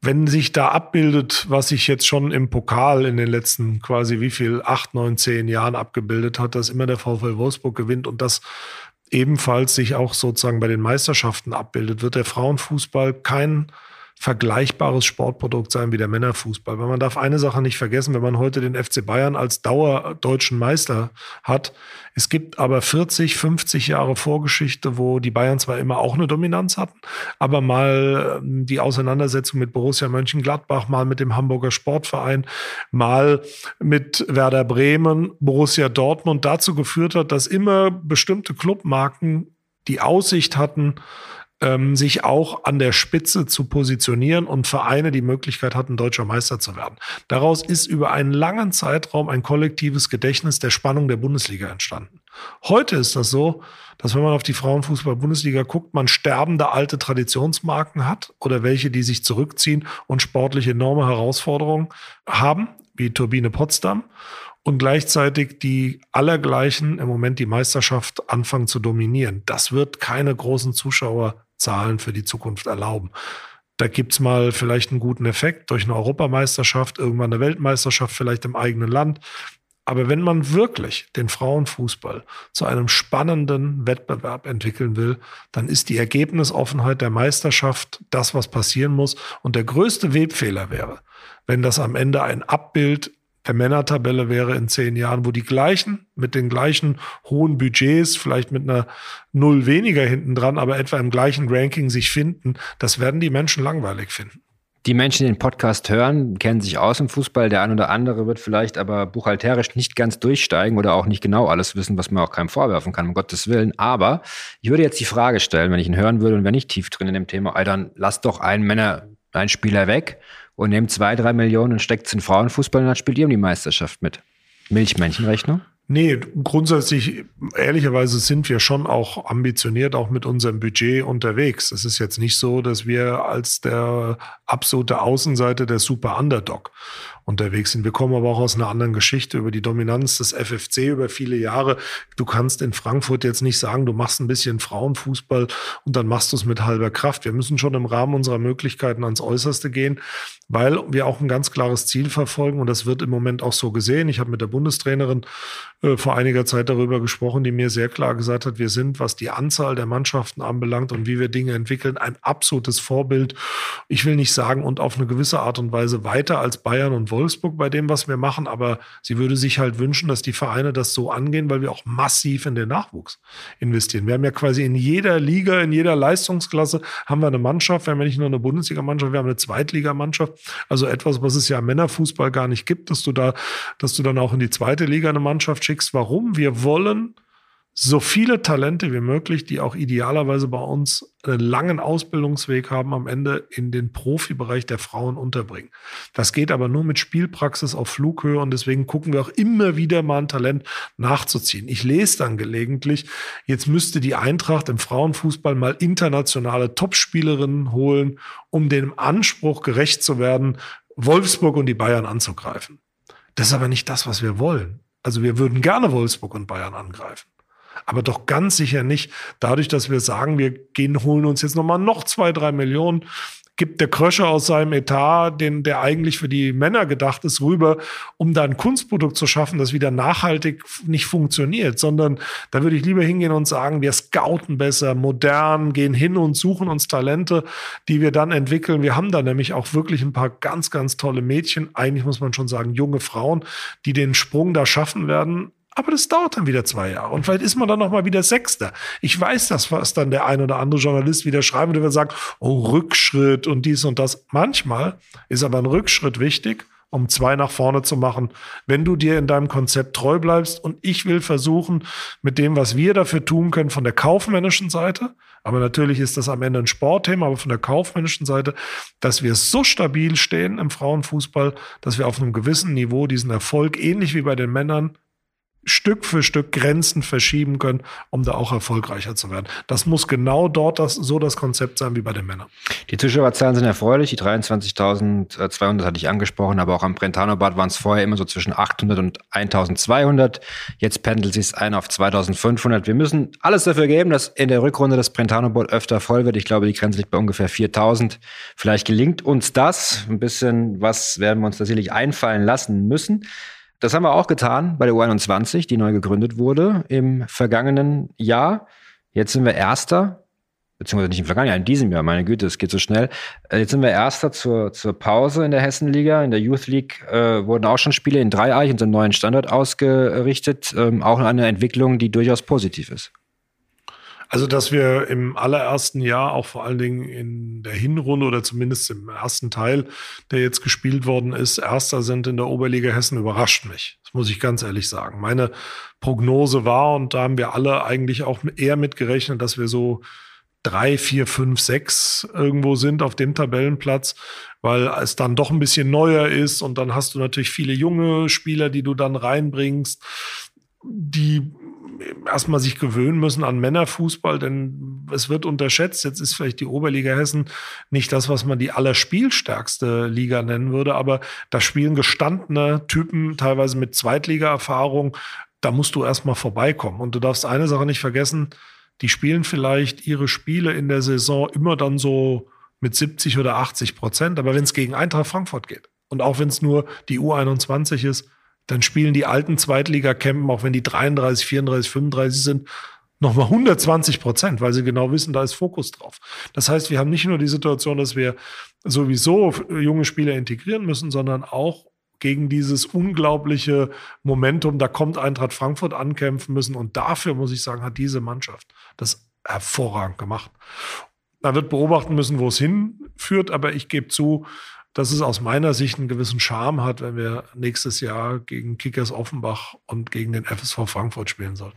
Wenn sich da abbildet, was sich jetzt schon im Pokal in den letzten quasi wie viel, acht, neun, zehn Jahren abgebildet hat, dass immer der VfL Wolfsburg gewinnt und das ebenfalls sich auch sozusagen bei den Meisterschaften abbildet, wird der Frauenfußball kein vergleichbares Sportprodukt sein wie der Männerfußball. Weil man darf eine Sache nicht vergessen, wenn man heute den FC Bayern als dauerdeutschen Meister hat. Es gibt aber 40, 50 Jahre Vorgeschichte, wo die Bayern zwar immer auch eine Dominanz hatten, aber mal ähm, die Auseinandersetzung mit Borussia Mönchengladbach, mal mit dem Hamburger Sportverein, mal mit Werder Bremen, Borussia Dortmund dazu geführt hat, dass immer bestimmte Clubmarken die Aussicht hatten, ähm, sich auch an der Spitze zu positionieren und Vereine die Möglichkeit hatten, deutscher Meister zu werden. Daraus ist über einen langen Zeitraum ein kollektives Gedächtnis der Spannung der Bundesliga entstanden. Heute ist das so, dass wenn man auf die Frauenfußball-Bundesliga guckt, man sterbende alte Traditionsmarken hat oder welche, die sich zurückziehen und sportlich enorme Herausforderungen haben, wie Turbine Potsdam und gleichzeitig die allergleichen im Moment die Meisterschaft anfangen zu dominieren. Das wird keine großen Zuschauer Zahlen für die Zukunft erlauben. Da gibt's mal vielleicht einen guten Effekt durch eine Europameisterschaft, irgendwann eine Weltmeisterschaft vielleicht im eigenen Land. Aber wenn man wirklich den Frauenfußball zu einem spannenden Wettbewerb entwickeln will, dann ist die Ergebnisoffenheit der Meisterschaft das, was passieren muss. Und der größte Webfehler wäre, wenn das am Ende ein Abbild der Männertabelle wäre in zehn Jahren, wo die gleichen mit den gleichen hohen Budgets, vielleicht mit einer Null weniger hinten dran, aber etwa im gleichen Ranking sich finden, das werden die Menschen langweilig finden.
Die Menschen, die den Podcast hören, kennen sich aus im Fußball. Der ein oder andere wird vielleicht aber buchhalterisch nicht ganz durchsteigen oder auch nicht genau alles wissen, was man auch keinem vorwerfen kann, um Gottes Willen. Aber ich würde jetzt die Frage stellen, wenn ich ihn hören würde und wenn ich tief drin in dem Thema, dann lass doch einen Männer, einen Spieler weg und nehmt zwei, drei Millionen und steckt es in Frauenfußball und dann spielt ihr um die Meisterschaft mit. Milchmännchenrechnung?
Nee, grundsätzlich, ehrlicherweise sind wir schon auch ambitioniert, auch mit unserem Budget unterwegs. Es ist jetzt nicht so, dass wir als der absolute Außenseite der Super Underdog unterwegs sind. Wir kommen aber auch aus einer anderen Geschichte über die Dominanz des FFC über viele Jahre. Du kannst in Frankfurt jetzt nicht sagen, du machst ein bisschen Frauenfußball und dann machst du es mit halber Kraft. Wir müssen schon im Rahmen unserer Möglichkeiten ans Äußerste gehen, weil wir auch ein ganz klares Ziel verfolgen und das wird im Moment auch so gesehen. Ich habe mit der Bundestrainerin äh, vor einiger Zeit darüber gesprochen, die mir sehr klar gesagt hat, wir sind, was die Anzahl der Mannschaften anbelangt und wie wir Dinge entwickeln, ein absolutes Vorbild. Ich will nicht sagen und auf eine gewisse Art und Weise weiter als Bayern und Wolfsburg bei dem, was wir machen, aber sie würde sich halt wünschen, dass die Vereine das so angehen, weil wir auch massiv in den Nachwuchs investieren. Wir haben ja quasi in jeder Liga, in jeder Leistungsklasse haben wir eine Mannschaft. Wir haben ja nicht nur eine Bundesligamannschaft, wir haben eine Zweitligamannschaft. Also etwas, was es ja im Männerfußball gar nicht gibt, dass du da, dass du dann auch in die zweite Liga eine Mannschaft schickst. Warum? Wir wollen so viele Talente wie möglich, die auch idealerweise bei uns einen langen Ausbildungsweg haben, am Ende in den Profibereich der Frauen unterbringen. Das geht aber nur mit Spielpraxis auf Flughöhe und deswegen gucken wir auch immer wieder mal ein Talent nachzuziehen. Ich lese dann gelegentlich, jetzt müsste die Eintracht im Frauenfußball mal internationale Topspielerinnen holen, um dem Anspruch gerecht zu werden, Wolfsburg und die Bayern anzugreifen. Das ist aber nicht das, was wir wollen. Also wir würden gerne Wolfsburg und Bayern angreifen aber doch ganz sicher nicht dadurch, dass wir sagen, wir gehen, holen uns jetzt nochmal noch zwei, drei Millionen gibt der Kröscher aus seinem Etat, den, der eigentlich für die Männer gedacht ist, rüber, um da ein Kunstprodukt zu schaffen, das wieder nachhaltig nicht funktioniert, sondern da würde ich lieber hingehen und sagen, wir scouten besser, modern, gehen hin und suchen uns Talente, die wir dann entwickeln. Wir haben da nämlich auch wirklich ein paar ganz, ganz tolle Mädchen, eigentlich muss man schon sagen, junge Frauen, die den Sprung da schaffen werden aber das dauert dann wieder zwei Jahre. Und vielleicht ist man dann noch mal wieder Sechster. Ich weiß das, was dann der ein oder andere Journalist wieder schreiben wird, sagen, oh, Rückschritt und dies und das. Manchmal ist aber ein Rückschritt wichtig, um zwei nach vorne zu machen, wenn du dir in deinem Konzept treu bleibst. Und ich will versuchen, mit dem, was wir dafür tun können, von der kaufmännischen Seite, aber natürlich ist das am Ende ein Sportthema, aber von der kaufmännischen Seite, dass wir so stabil stehen im Frauenfußball, dass wir auf einem gewissen Niveau diesen Erfolg, ähnlich wie bei den Männern, Stück für Stück Grenzen verschieben können, um da auch erfolgreicher zu werden. Das muss genau dort das, so das Konzept sein wie bei den Männern.
Die Zuschauerzahlen sind erfreulich. Die 23.200 hatte ich angesprochen, aber auch am Brentano-Bad waren es vorher immer so zwischen 800 und 1.200. Jetzt pendelt sich ein auf 2.500. Wir müssen alles dafür geben, dass in der Rückrunde das Brentano-Bad öfter voll wird. Ich glaube, die Grenze liegt bei ungefähr 4.000. Vielleicht gelingt uns das. Ein bisschen was werden wir uns tatsächlich einfallen lassen müssen. Das haben wir auch getan bei der U21, die neu gegründet wurde im vergangenen Jahr. Jetzt sind wir Erster, beziehungsweise nicht im vergangenen Jahr, in diesem Jahr, meine Güte, es geht so schnell. Äh, jetzt sind wir Erster zur, zur Pause in der Hessenliga. In der Youth League äh, wurden auch schon Spiele in Dreieich, unserem neuen Standort, ausgerichtet. Ähm, auch eine Entwicklung, die durchaus positiv ist.
Also, dass wir im allerersten Jahr, auch vor allen Dingen in der Hinrunde oder zumindest im ersten Teil, der jetzt gespielt worden ist, Erster sind in der Oberliga Hessen, überrascht mich. Das muss ich ganz ehrlich sagen. Meine Prognose war, und da haben wir alle eigentlich auch eher mitgerechnet, dass wir so drei, vier, fünf, sechs irgendwo sind auf dem Tabellenplatz, weil es dann doch ein bisschen neuer ist und dann hast du natürlich viele junge Spieler, die du dann reinbringst, die erstmal sich gewöhnen müssen an Männerfußball, denn es wird unterschätzt. Jetzt ist vielleicht die Oberliga Hessen nicht das, was man die allerspielstärkste Liga nennen würde, aber da spielen gestandene Typen, teilweise mit Zweitliga-Erfahrung. Da musst du erstmal vorbeikommen. Und du darfst eine Sache nicht vergessen, die spielen vielleicht ihre Spiele in der Saison immer dann so mit 70 oder 80 Prozent. Aber wenn es gegen Eintracht Frankfurt geht und auch wenn es nur die U21 ist, dann spielen die alten Zweitliga-Campen, auch wenn die 33, 34, 35 sind, nochmal 120 Prozent, weil sie genau wissen, da ist Fokus drauf. Das heißt, wir haben nicht nur die Situation, dass wir sowieso junge Spieler integrieren müssen, sondern auch gegen dieses unglaubliche Momentum, da kommt Eintracht Frankfurt ankämpfen müssen. Und dafür, muss ich sagen, hat diese Mannschaft das hervorragend gemacht. Man wird beobachten müssen, wo es hinführt, aber ich gebe zu, dass es aus meiner Sicht einen gewissen Charme hat, wenn wir nächstes Jahr gegen Kickers Offenbach und gegen den FSV Frankfurt spielen sollen.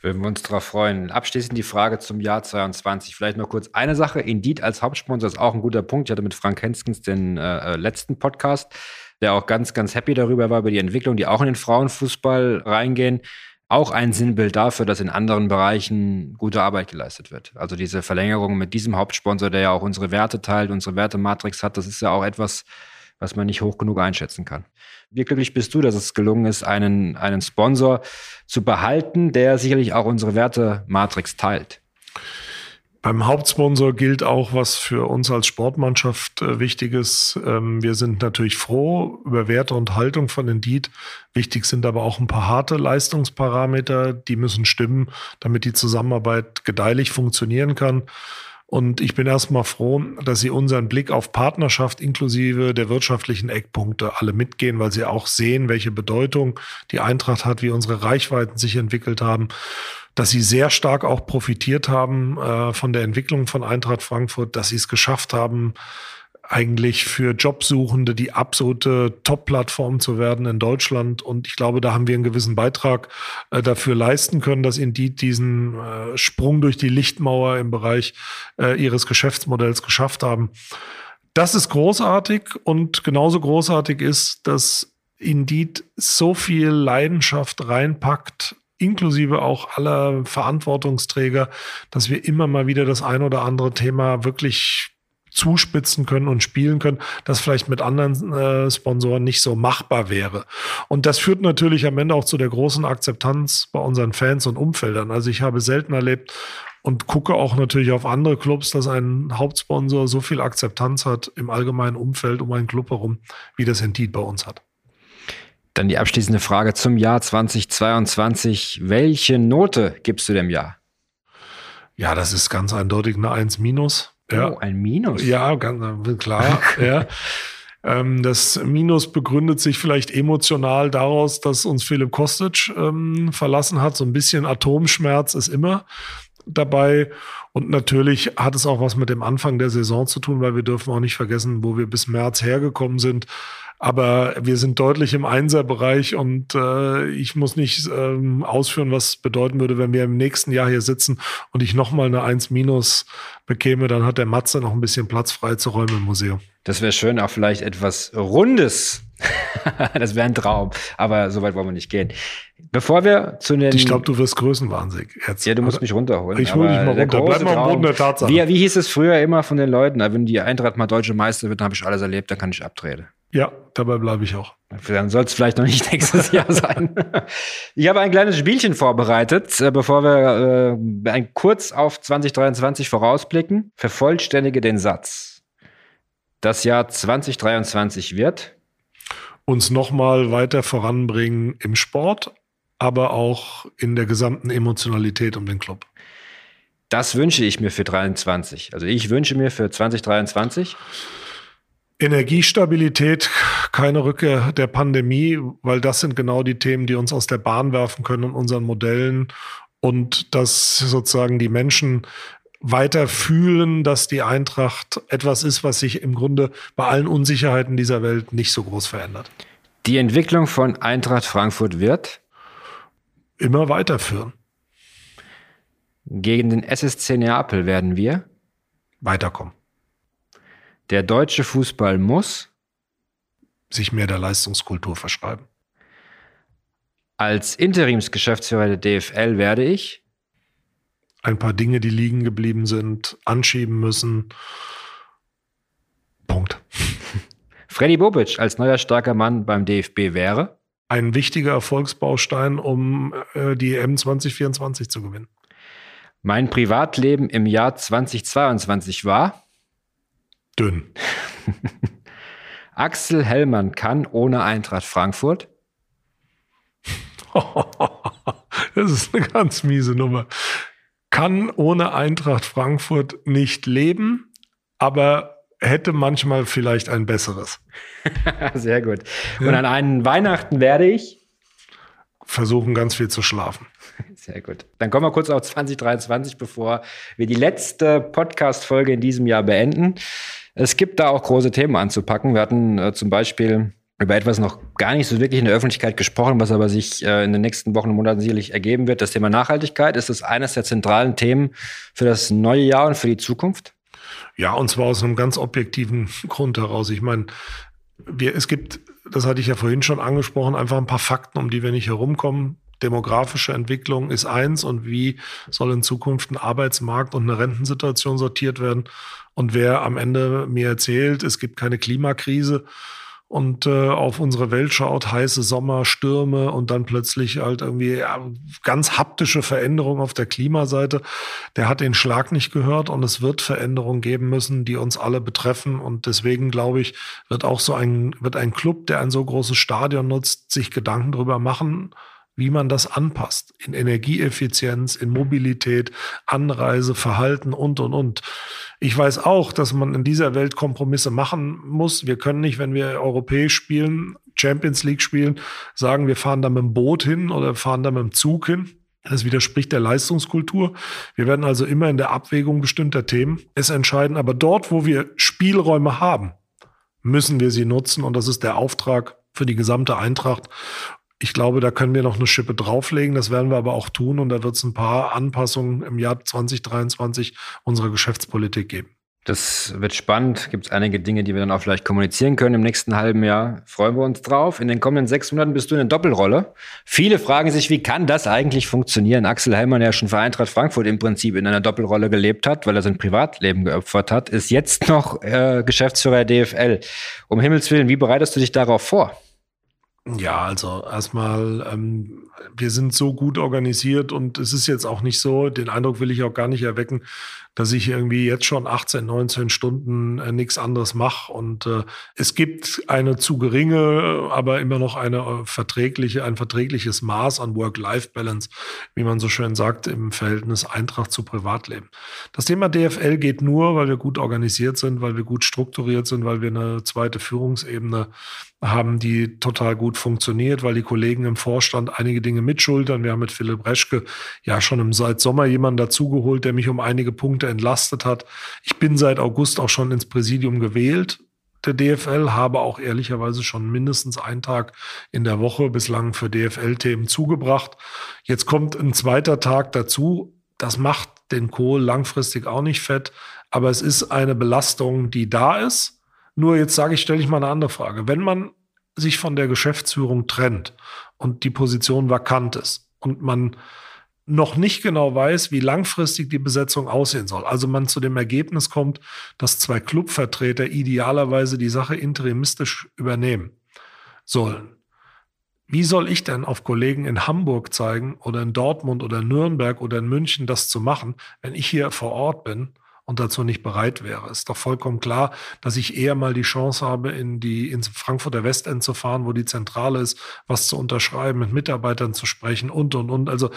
Würden wir uns darauf freuen. Abschließend die Frage zum Jahr 22. Vielleicht noch kurz eine Sache. Indeed als Hauptsponsor ist auch ein guter Punkt. Ich hatte mit Frank Henskens den äh, äh, letzten Podcast, der auch ganz, ganz happy darüber war, über die Entwicklung, die auch in den Frauenfußball reingehen. Auch ein Sinnbild dafür, dass in anderen Bereichen gute Arbeit geleistet wird. Also diese Verlängerung mit diesem Hauptsponsor, der ja auch unsere Werte teilt, unsere Wertematrix hat, das ist ja auch etwas, was man nicht hoch genug einschätzen kann. Wie glücklich bist du, dass es gelungen ist, einen, einen Sponsor zu behalten, der sicherlich auch unsere Wertematrix teilt?
Beim Hauptsponsor gilt auch, was für uns als Sportmannschaft äh, wichtig ist. Ähm, wir sind natürlich froh über Werte und Haltung von Indeed. Wichtig sind aber auch ein paar harte Leistungsparameter, die müssen stimmen, damit die Zusammenarbeit gedeihlich funktionieren kann. Und ich bin erstmal froh, dass Sie unseren Blick auf Partnerschaft inklusive der wirtschaftlichen Eckpunkte alle mitgehen, weil Sie auch sehen, welche Bedeutung die Eintracht hat, wie unsere Reichweiten sich entwickelt haben dass sie sehr stark auch profitiert haben äh, von der Entwicklung von Eintracht Frankfurt, dass sie es geschafft haben, eigentlich für Jobsuchende die absolute Top-Plattform zu werden in Deutschland. Und ich glaube, da haben wir einen gewissen Beitrag äh, dafür leisten können, dass Indeed diesen äh, Sprung durch die Lichtmauer im Bereich äh, ihres Geschäftsmodells geschafft haben. Das ist großartig und genauso großartig ist, dass Indeed so viel Leidenschaft reinpackt inklusive auch aller Verantwortungsträger, dass wir immer mal wieder das ein oder andere Thema wirklich zuspitzen können und spielen können, das vielleicht mit anderen äh, Sponsoren nicht so machbar wäre. Und das führt natürlich am Ende auch zu der großen Akzeptanz bei unseren Fans und Umfeldern. Also ich habe selten erlebt und gucke auch natürlich auf andere Clubs, dass ein Hauptsponsor so viel Akzeptanz hat im allgemeinen Umfeld um einen Club herum, wie das Indeed bei uns hat.
Dann die abschließende Frage zum Jahr 2022. Welche Note gibst du dem Jahr?
Ja, das ist ganz eindeutig eine 1 minus.
Ja. Oh, ein Minus?
Ja, ganz klar. ja. Ähm, das Minus begründet sich vielleicht emotional daraus, dass uns Philipp Kostic ähm, verlassen hat. So ein bisschen Atomschmerz ist immer dabei. Und natürlich hat es auch was mit dem Anfang der Saison zu tun, weil wir dürfen auch nicht vergessen, wo wir bis März hergekommen sind. Aber wir sind deutlich im Einserbereich und äh, ich muss nicht ähm, ausführen, was bedeuten würde, wenn wir im nächsten Jahr hier sitzen und ich nochmal eine 1 minus bekäme, dann hat der Matze noch ein bisschen Platz frei zu räumen im Museum.
Das wäre schön, auch vielleicht etwas Rundes. das wäre ein Traum, aber so weit wollen wir nicht gehen. Bevor wir zu den.
Ich glaube, du wirst größenwahnsinnig.
Jetzt, ja, du musst mich runterholen.
Ich hole dich mal runter. Bleib mal am Boden der Tatsache.
Wie, wie hieß es früher immer von den Leuten? Wenn die Eintracht mal deutsche Meister wird, dann habe ich alles erlebt, dann kann ich abtreten.
Ja, dabei bleibe ich auch.
Dann soll es vielleicht noch nicht nächstes Jahr sein. Ich habe ein kleines Spielchen vorbereitet, äh, bevor wir äh, ein kurz auf 2023 vorausblicken. Vervollständige den Satz. Das Jahr 2023 wird
uns nochmal weiter voranbringen im Sport, aber auch in der gesamten Emotionalität um den Club.
Das wünsche ich mir für 2023. Also ich wünsche mir für 2023
Energiestabilität, keine Rückkehr der Pandemie, weil das sind genau die Themen, die uns aus der Bahn werfen können in unseren Modellen und dass sozusagen die Menschen weiter fühlen, dass die Eintracht etwas ist, was sich im Grunde bei allen Unsicherheiten dieser Welt nicht so groß verändert.
Die Entwicklung von Eintracht Frankfurt wird
immer weiterführen.
Gegen den SSC Neapel werden wir
weiterkommen.
Der deutsche Fußball muss
sich mehr der Leistungskultur verschreiben.
Als Interimsgeschäftsführer der DFL werde ich
ein paar Dinge, die liegen geblieben sind, anschieben müssen. Punkt.
Freddy Bobic als neuer starker Mann beim DFB wäre
ein wichtiger Erfolgsbaustein, um äh, die EM 2024 zu gewinnen.
Mein Privatleben im Jahr 2022 war
Dünn.
Axel Hellmann kann ohne Eintracht Frankfurt.
das ist eine ganz miese Nummer. Kann ohne Eintracht Frankfurt nicht leben, aber hätte manchmal vielleicht ein besseres.
Sehr gut. Und ja. an einen Weihnachten werde ich
versuchen, ganz viel zu schlafen.
Sehr gut. Dann kommen wir kurz auf 2023, bevor wir die letzte Podcast-Folge in diesem Jahr beenden. Es gibt da auch große Themen anzupacken. Wir hatten äh, zum Beispiel über etwas noch gar nicht so wirklich in der Öffentlichkeit gesprochen, was aber sich äh, in den nächsten Wochen und Monaten sicherlich ergeben wird. Das Thema Nachhaltigkeit ist das eines der zentralen Themen für das neue Jahr und für die Zukunft?
Ja, und zwar aus einem ganz objektiven Grund heraus. Ich meine, wir, es gibt, das hatte ich ja vorhin schon angesprochen, einfach ein paar Fakten, um die wir nicht herumkommen. Demografische Entwicklung ist eins und wie soll in Zukunft ein Arbeitsmarkt und eine Rentensituation sortiert werden. Und wer am Ende mir erzählt, es gibt keine Klimakrise, und äh, auf unsere Welt schaut, heiße Sommer, Stürme und dann plötzlich halt irgendwie ja, ganz haptische Veränderungen auf der Klimaseite, der hat den Schlag nicht gehört und es wird Veränderungen geben müssen, die uns alle betreffen und deswegen glaube ich, wird auch so ein wird ein Club, der ein so großes Stadion nutzt, sich Gedanken darüber machen, wie man das anpasst. In Energieeffizienz, in Mobilität, Anreise, Verhalten und, und, und. Ich weiß auch, dass man in dieser Welt Kompromisse machen muss. Wir können nicht, wenn wir europäisch spielen, Champions League spielen, sagen, wir fahren da mit dem Boot hin oder fahren da mit dem Zug hin. Das widerspricht der Leistungskultur. Wir werden also immer in der Abwägung bestimmter Themen es entscheiden. Aber dort, wo wir Spielräume haben, müssen wir sie nutzen. Und das ist der Auftrag für die gesamte Eintracht. Ich glaube, da können wir noch eine Schippe drauflegen. Das werden wir aber auch tun. Und da wird es ein paar Anpassungen im Jahr 2023 unserer Geschäftspolitik geben.
Das wird spannend. Gibt es einige Dinge, die wir dann auch vielleicht kommunizieren können im nächsten halben Jahr. Freuen wir uns drauf. In den kommenden sechs Monaten bist du in der Doppelrolle. Viele fragen sich, wie kann das eigentlich funktionieren? Axel Hellmann, der schon für Eintracht Frankfurt im Prinzip in einer Doppelrolle gelebt hat, weil er sein Privatleben geopfert hat, ist jetzt noch äh, Geschäftsführer der DFL. Um Himmels Willen, wie bereitest du dich darauf vor?
Ja, also erstmal, ähm, wir sind so gut organisiert und es ist jetzt auch nicht so, den Eindruck will ich auch gar nicht erwecken, dass ich irgendwie jetzt schon 18, 19 Stunden äh, nichts anderes mache. Und äh, es gibt eine zu geringe, aber immer noch eine äh, verträgliche, ein verträgliches Maß an Work-Life-Balance, wie man so schön sagt, im Verhältnis Eintracht zu Privatleben. Das Thema DFL geht nur, weil wir gut organisiert sind, weil wir gut strukturiert sind, weil wir eine zweite Führungsebene haben, die total gut funktioniert, weil die Kollegen im Vorstand einige Dinge mitschultern. Wir haben mit Philipp Reschke ja schon im seit Sommer jemanden dazugeholt, der mich um einige Punkte entlastet hat. Ich bin seit August auch schon ins Präsidium gewählt der DFL, habe auch ehrlicherweise schon mindestens einen Tag in der Woche bislang für DFL-Themen zugebracht. Jetzt kommt ein zweiter Tag dazu. Das macht den Kohl langfristig auch nicht fett, aber es ist eine Belastung, die da ist nur jetzt sage ich, stelle ich mal eine andere Frage. Wenn man sich von der Geschäftsführung trennt und die Position vakant ist und man noch nicht genau weiß, wie langfristig die Besetzung aussehen soll. Also man zu dem Ergebnis kommt, dass zwei Clubvertreter idealerweise die Sache interimistisch übernehmen sollen. Wie soll ich denn auf Kollegen in Hamburg zeigen oder in Dortmund oder Nürnberg oder in München das zu machen, wenn ich hier vor Ort bin und dazu nicht bereit wäre. Ist doch vollkommen klar, dass ich eher mal die Chance habe, in die ins Frankfurter Westend zu fahren, wo die Zentrale ist, was zu unterschreiben, mit Mitarbeitern zu sprechen und und und. Also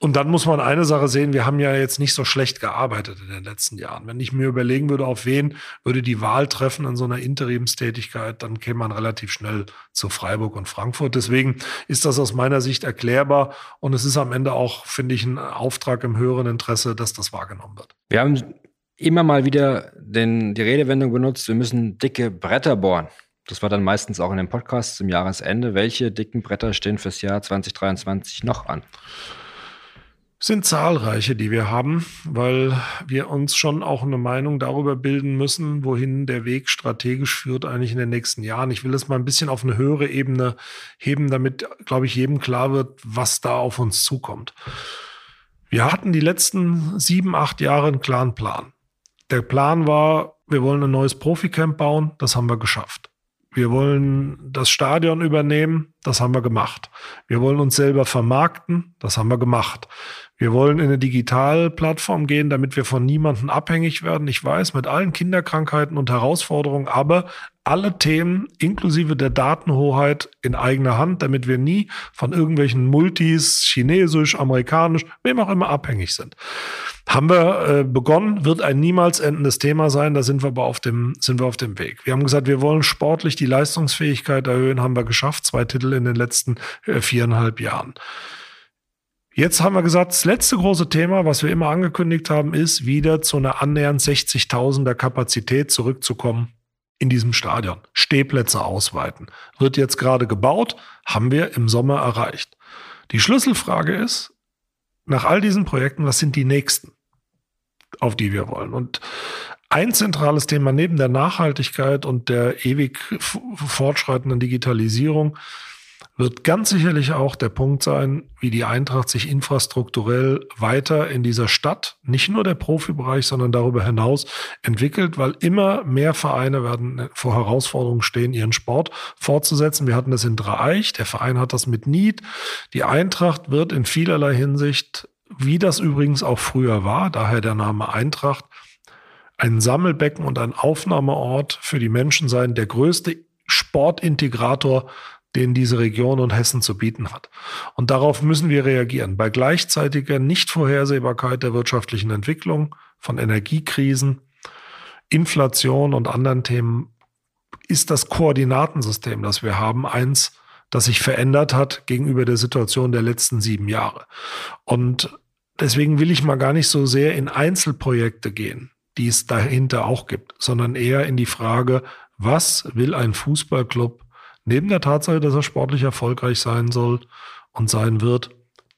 und dann muss man eine Sache sehen, wir haben ja jetzt nicht so schlecht gearbeitet in den letzten Jahren. Wenn ich mir überlegen würde, auf wen würde die Wahl treffen in so einer Interimstätigkeit, dann käme man relativ schnell zu Freiburg und Frankfurt. Deswegen ist das aus meiner Sicht erklärbar und es ist am Ende auch, finde ich, ein Auftrag im höheren Interesse, dass das wahrgenommen wird.
Wir haben immer mal wieder den, die Redewendung benutzt, wir müssen dicke Bretter bohren. Das war dann meistens auch in den Podcasts zum Jahresende. Welche dicken Bretter stehen fürs Jahr 2023 noch an?
Sind zahlreiche, die wir haben, weil wir uns schon auch eine Meinung darüber bilden müssen, wohin der Weg strategisch führt eigentlich in den nächsten Jahren. Ich will das mal ein bisschen auf eine höhere Ebene heben, damit, glaube ich, jedem klar wird, was da auf uns zukommt. Wir hatten die letzten sieben, acht Jahre einen klaren Plan. Der Plan war, wir wollen ein neues Proficamp bauen, das haben wir geschafft. Wir wollen das Stadion übernehmen, das haben wir gemacht. Wir wollen uns selber vermarkten, das haben wir gemacht. Wir wollen in eine Digitalplattform gehen, damit wir von niemandem abhängig werden. Ich weiß, mit allen Kinderkrankheiten und Herausforderungen, aber alle Themen inklusive der Datenhoheit in eigener Hand, damit wir nie von irgendwelchen Multis, chinesisch, amerikanisch, wem auch immer abhängig sind. Haben wir äh, begonnen, wird ein niemals endendes Thema sein, da sind wir aber auf dem, sind wir auf dem Weg. Wir haben gesagt, wir wollen sportlich die Leistungsfähigkeit erhöhen, haben wir geschafft, zwei Titel in den letzten äh, viereinhalb Jahren. Jetzt haben wir gesagt, das letzte große Thema, was wir immer angekündigt haben, ist wieder zu einer annähernd 60.000er Kapazität zurückzukommen in diesem Stadion. Stehplätze ausweiten. Wird jetzt gerade gebaut, haben wir im Sommer erreicht. Die Schlüsselfrage ist, nach all diesen Projekten, was sind die nächsten, auf die wir wollen? Und ein zentrales Thema neben der Nachhaltigkeit und der ewig fortschreitenden Digitalisierung wird ganz sicherlich auch der Punkt sein, wie die Eintracht sich infrastrukturell weiter in dieser Stadt, nicht nur der Profibereich, sondern darüber hinaus entwickelt, weil immer mehr Vereine werden vor Herausforderungen stehen, ihren Sport fortzusetzen. Wir hatten das in Dreieich, der Verein hat das mit Nied. Die Eintracht wird in vielerlei Hinsicht, wie das übrigens auch früher war, daher der Name Eintracht, ein Sammelbecken und ein Aufnahmeort für die Menschen sein, der größte Sportintegrator den diese Region und Hessen zu bieten hat. Und darauf müssen wir reagieren. Bei gleichzeitiger Nichtvorhersehbarkeit der wirtschaftlichen Entwicklung, von Energiekrisen, Inflation und anderen Themen ist das Koordinatensystem, das wir haben, eins, das sich verändert hat gegenüber der Situation der letzten sieben Jahre. Und deswegen will ich mal gar nicht so sehr in Einzelprojekte gehen, die es dahinter auch gibt, sondern eher in die Frage, was will ein Fußballclub neben der Tatsache, dass er sportlich erfolgreich sein soll und sein wird,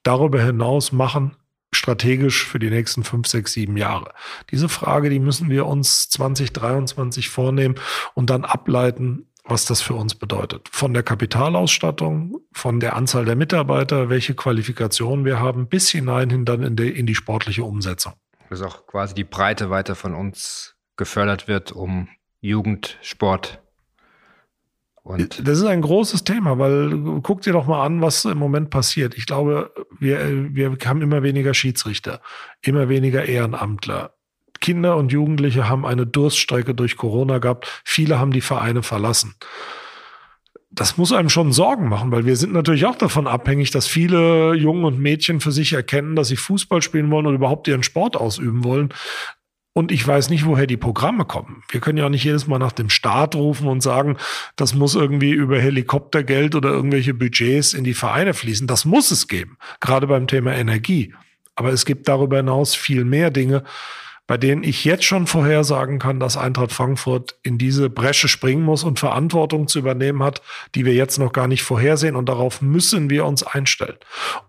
darüber hinaus machen, strategisch für die nächsten fünf, sechs, sieben Jahre? Diese Frage, die müssen wir uns 2023 vornehmen und dann ableiten, was das für uns bedeutet. Von der Kapitalausstattung, von der Anzahl der Mitarbeiter, welche Qualifikationen wir haben, bis hinein hin dann in die, in die sportliche Umsetzung.
Dass auch quasi die Breite weiter von uns gefördert wird, um Jugendsport
und das ist ein großes Thema, weil guck dir doch mal an, was im Moment passiert. Ich glaube, wir, wir haben immer weniger Schiedsrichter, immer weniger Ehrenamtler. Kinder und Jugendliche haben eine Durststrecke durch Corona gehabt. Viele haben die Vereine verlassen. Das muss einem schon Sorgen machen, weil wir sind natürlich auch davon abhängig, dass viele Jungen und Mädchen für sich erkennen, dass sie Fußball spielen wollen und überhaupt ihren Sport ausüben wollen. Und ich weiß nicht, woher die Programme kommen. Wir können ja auch nicht jedes Mal nach dem Staat rufen und sagen, das muss irgendwie über Helikoptergeld oder irgendwelche Budgets in die Vereine fließen. Das muss es geben, gerade beim Thema Energie. Aber es gibt darüber hinaus viel mehr Dinge, bei denen ich jetzt schon vorhersagen kann, dass Eintracht Frankfurt in diese Bresche springen muss und Verantwortung zu übernehmen hat, die wir jetzt noch gar nicht vorhersehen. Und darauf müssen wir uns einstellen.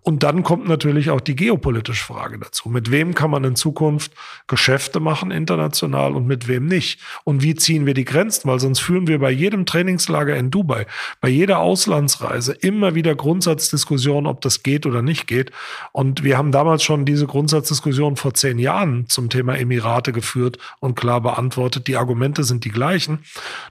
Und dann kommt natürlich auch die geopolitische Frage dazu. Mit wem kann man in Zukunft Geschäfte machen international und mit wem nicht? Und wie ziehen wir die Grenzen? Weil sonst führen wir bei jedem Trainingslager in Dubai, bei jeder Auslandsreise immer wieder Grundsatzdiskussionen, ob das geht oder nicht geht. Und wir haben damals schon diese Grundsatzdiskussion vor zehn Jahren zum Thema Emirate geführt und klar beantwortet. Die Argumente sind die gleichen.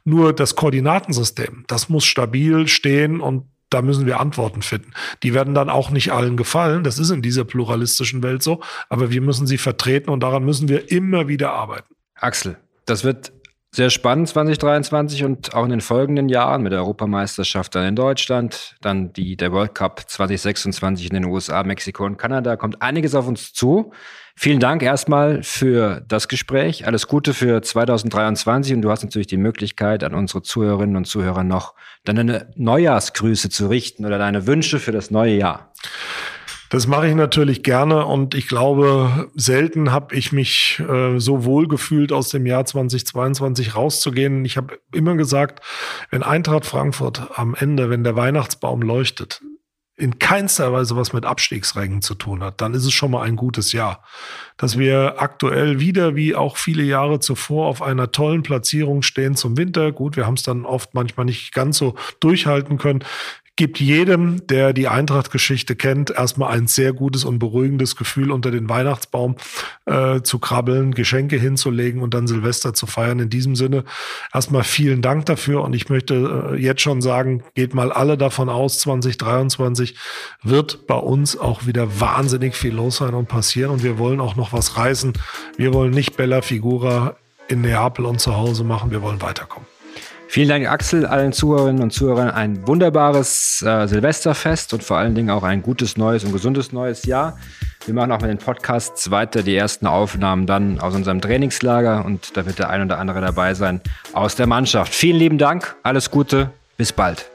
Nur das Koordinatensystem, das muss stabil stehen und da müssen wir Antworten finden. Die werden dann auch nicht allen gefallen. Das ist in dieser pluralistischen Welt so. Aber wir müssen sie vertreten und daran müssen wir immer wieder arbeiten.
Axel, das wird sehr spannend 2023 und auch in den folgenden Jahren mit der Europameisterschaft dann in Deutschland, dann die, der World Cup 2026 in den USA, Mexiko und Kanada. Kommt einiges auf uns zu. Vielen Dank erstmal für das Gespräch. Alles Gute für 2023 und du hast natürlich die Möglichkeit, an unsere Zuhörerinnen und Zuhörer noch deine Neujahrsgrüße zu richten oder deine Wünsche für das neue Jahr.
Das mache ich natürlich gerne und ich glaube, selten habe ich mich äh, so wohl gefühlt, aus dem Jahr 2022 rauszugehen. Ich habe immer gesagt, wenn Eintracht Frankfurt am Ende, wenn der Weihnachtsbaum leuchtet, in keinster Weise was mit Abstiegsrängen zu tun hat, dann ist es schon mal ein gutes Jahr. Dass wir aktuell wieder, wie auch viele Jahre zuvor, auf einer tollen Platzierung stehen zum Winter. Gut, wir haben es dann oft manchmal nicht ganz so durchhalten können gibt jedem, der die Eintracht-Geschichte kennt, erstmal ein sehr gutes und beruhigendes Gefühl, unter den Weihnachtsbaum äh, zu krabbeln, Geschenke hinzulegen und dann Silvester zu feiern. In diesem Sinne erstmal vielen Dank dafür und ich möchte äh, jetzt schon sagen, geht mal alle davon aus, 2023 wird bei uns auch wieder wahnsinnig viel los sein und passieren und wir wollen auch noch was reißen. Wir wollen nicht Bella Figura in Neapel und zu Hause machen, wir wollen weiterkommen.
Vielen Dank, Axel, allen Zuhörerinnen und Zuhörern ein wunderbares äh, Silvesterfest und vor allen Dingen auch ein gutes neues und gesundes neues Jahr. Wir machen auch mit den Podcasts weiter die ersten Aufnahmen dann aus unserem Trainingslager und da wird der ein oder andere dabei sein aus der Mannschaft. Vielen lieben Dank, alles Gute, bis bald.